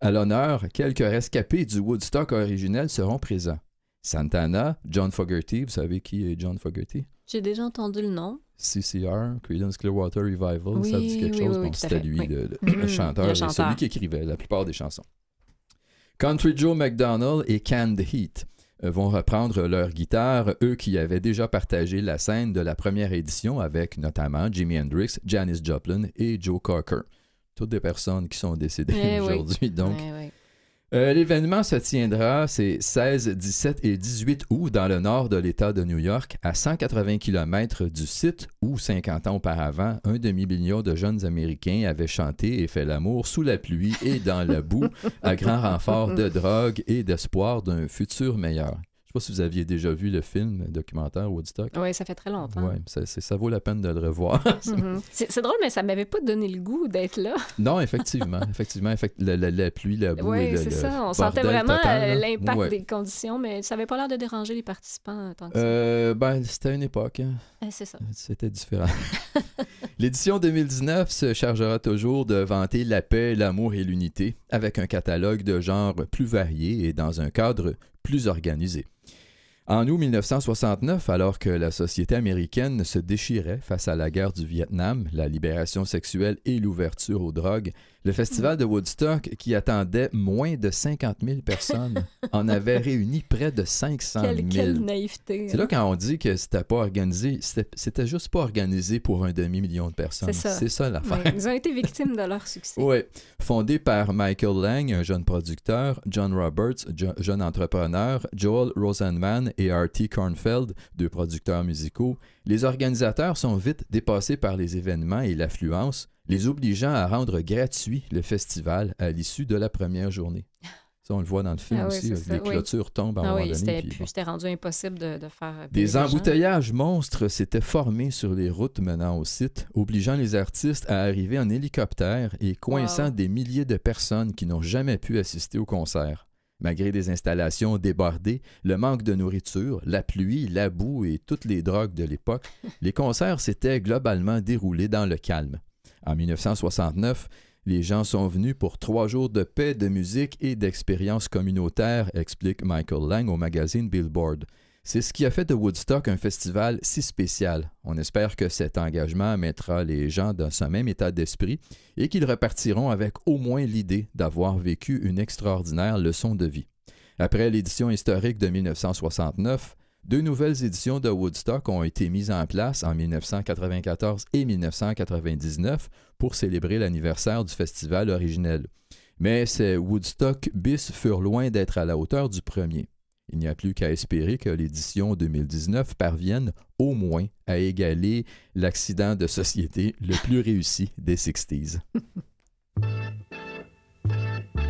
B: À l'honneur, quelques rescapés du Woodstock originel seront présents. Santana, John Fogerty, vous savez qui est John Fogerty?
A: J'ai déjà entendu le nom.
B: CCR, Creedence Clearwater Revival, ça
A: Oui,
B: dit quelque
A: oui,
B: chose.
A: oui,
B: Bon, c'était lui,
A: oui.
B: le, le- le chanteur,
A: le chanteur.
B: celui qui écrivait la plupart des chansons. Country Joe McDonald et Canned Heat euh, vont reprendre leur guitare, eux qui avaient déjà partagé la scène de la première édition avec notamment Jimi Hendrix, Janis Joplin et Joe Cocker. Toutes des personnes qui sont décédées
A: Eh oui.
B: aujourd'hui. Donc,
A: Ouais, ouais.
B: Euh, L'événement se tiendra, c'est 16, 17 et 18 août dans le nord de l'État de New York, à 180 km du site où, 50 ans auparavant, un demi-million de jeunes Américains avaient chanté et fait l'amour sous la pluie et dans la boue, à grand renfort de drogue et d'espoir d'un futur meilleur. Je sais pas si vous aviez déjà vu le film documentaire Woodstock.
A: Ouais, ça fait très longtemps.
B: Ouais, ça, ça vaut la peine de le revoir.
A: Mhm. C'est c'est drôle, mais ça m'avait pas donné le goût d'être là.
B: non, effectivement, effectivement, effect- la, la- la pluie, la boue et
A: Oui,
B: le,
A: c'est
B: le
A: ça. On sentait vraiment euh, l'impact
B: Ouais.
A: des conditions, mais ça avait pas l'air de déranger les participants tant que.
B: Euh, ben, c'était une époque. hein.
A: Eh, c'est ça.
B: C'était différent. L'édition 2019 se chargera toujours de vanter la paix, l'amour et l'unité, avec un catalogue de genres plus variés et dans un cadre plus organisé. En août 1969, alors que la société américaine se déchirait face à la guerre du Vietnam, la libération sexuelle et l'ouverture aux drogues, Le festival de Woodstock, qui attendait moins de 50 000 personnes, en avait réuni près de 500 000.
A: Quelle, quelle naïveté.
B: C'est là
A: hein.
B: quand on dit que c'était pas organisé, c'était juste pas organisé pour un demi-million de personnes.
A: C'est ça.
B: Ça l'affaire.
A: Ils ont été victimes de leur succès.
B: Oui, fondé par Michael Lang, un jeune producteur, John Roberts, jo- jeune entrepreneur, Joel Rosenman et Artie Kornfeld, deux producteurs musicaux, les organisateurs sont vite dépassés par les événements et l'affluence, les obligeant à rendre gratuit le festival à l'issue de la première journée. Ça, on le voit dans le film
A: Ah
B: aussi, les
A: oui.
B: clôtures tombent à un
A: Ah
B: moment
A: oui,
B: donné.
A: c'était
B: puis
A: plus-
B: bon.
A: c'était rendu impossible de, de faire. payer
B: Des embouteillages monstres s'étaient formés sur les routes menant au site, obligeant les artistes à arriver en hélicoptère et coinçant
A: Wow.
B: des milliers de personnes qui n'ont jamais pu assister au concert. Malgré des installations débordées, le manque de nourriture, la pluie, la boue et toutes les drogues de l'époque, les concerts s'étaient globalement déroulés dans le calme. En 1969, les gens sont venus pour trois jours de paix, de musique et d'expériences communautaires, explique Michael Lang au magazine Billboard. C'est ce qui a fait de Woodstock un festival si spécial. On espère que cet engagement mettra les gens dans ce même état d'esprit et qu'ils repartiront avec au moins l'idée d'avoir vécu une extraordinaire leçon de vie. Après l'édition historique de 1969, deux nouvelles éditions de Woodstock ont été mises en place en 1994 et 1999 pour célébrer l'anniversaire du festival originel. Mais ces Woodstock bis furent loin d'être à la hauteur du premier. Il n'y a plus qu'à espérer que l'édition 2019 parvienne au moins à égaler l'accident de société le plus réussi des 60s.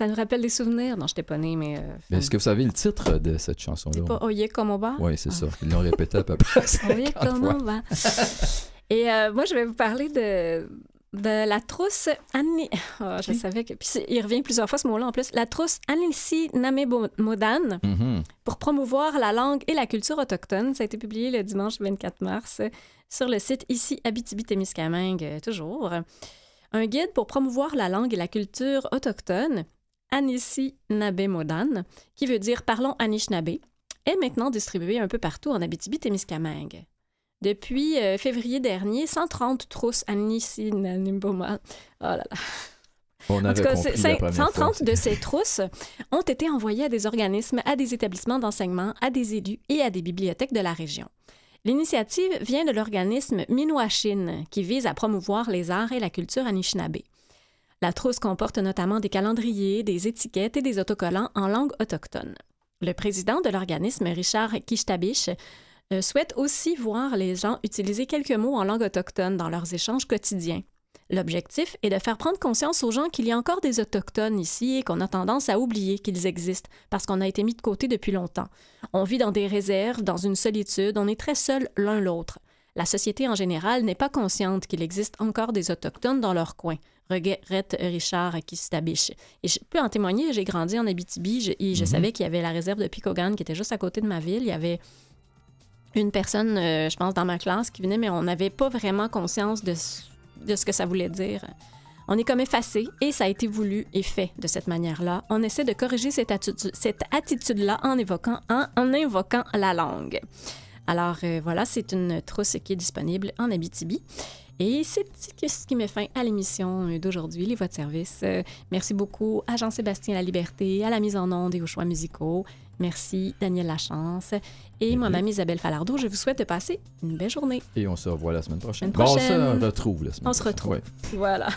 A: ça nous rappelle des souvenirs. Non, je t'ai pas née, mais. euh,
B: Mais Est-ce que vous savez le titre de cette
A: C'est
B: chanson-là?
A: pas Oye como va?
B: Oui, c'est ça. Ils l'ont répété à peu près.
A: Oye
B: 50
A: como
B: fois.
A: va? Et euh, moi, je vais vous parler de, de la trousse Annie. Oh, je savais que. Puis c'est- il revient plusieurs fois ce mot-là en plus. La trousse Annecy Namé Modan
B: Mhm.
A: pour promouvoir la langue et la culture autochtone. Ça a été publié le dimanche 24 mars sur le site ici Abitibi-Témiscamingue, toujours. Un guide pour promouvoir la langue et la culture autochtone, Modan, qui veut dire Parlons Anishinaabe, est maintenant distribué un peu partout en Abitibi-Témiscamingue. Depuis euh, février dernier, 130 trousses Anissi Nanimboma. Oh là là.
B: On
A: En tout cas,
B: compris
A: c'est-
B: la première
A: 130
B: fois.
A: de ces trousses ont été envoyées à des organismes, à des établissements d'enseignement, à des élus et à des bibliothèques de la région. L'initiative vient de l'organisme Minuashin, qui vise à promouvoir les arts et la culture anishinaabe. La trousse comporte notamment des calendriers, des étiquettes et des autocollants en langue autochtone. Le président de l'organisme, Richard Kishtabich, euh, souhaite aussi voir les gens utiliser quelques mots en langue autochtone dans leurs échanges quotidiens. L'objectif est de faire prendre conscience aux gens qu'il y a encore des Autochtones ici et qu'on a tendance à oublier qu'ils existent parce qu'on a été mis de côté depuis longtemps. On vit dans des réserves, dans une solitude, on est très seuls l'un l'autre. La société en général n'est pas consciente qu'il existe encore des Autochtones dans leur coin, regrette Richard Kistabiche. Et je peux en témoigner, j'ai grandi en Abitibi je- et je
B: Mhm.
A: savais qu'il y avait la réserve de Picogan qui était juste à côté de ma ville. Il y avait une personne, euh, je pense, dans ma classe qui venait, mais on n'avait pas vraiment conscience de, ce- de ce que ça voulait dire. On est comme effacé et ça a été voulu et fait de cette manière-là. On essaie de corriger cette, attitude, cette attitude-là en évoquant, en, en invoquant la langue. Alors euh, voilà, c'est une trousse qui est disponible en Abitibi. Et c'est ce qui met fin à l'émission d'aujourd'hui, Les Voix de service. Euh, merci beaucoup à Jean-Sébastien La Liberté, à la mise en onde et aux choix musicaux. Merci Daniel Lachance. Et moi-même Isabelle Falardeau, je vous souhaite de passer une belle journée.
B: Et on se revoit la semaine prochaine.
A: Semaine prochaine.
B: Bon, on se retrouve la semaine
A: On se
B: prochaine.
A: retrouve.
B: Ouais.
A: Voilà.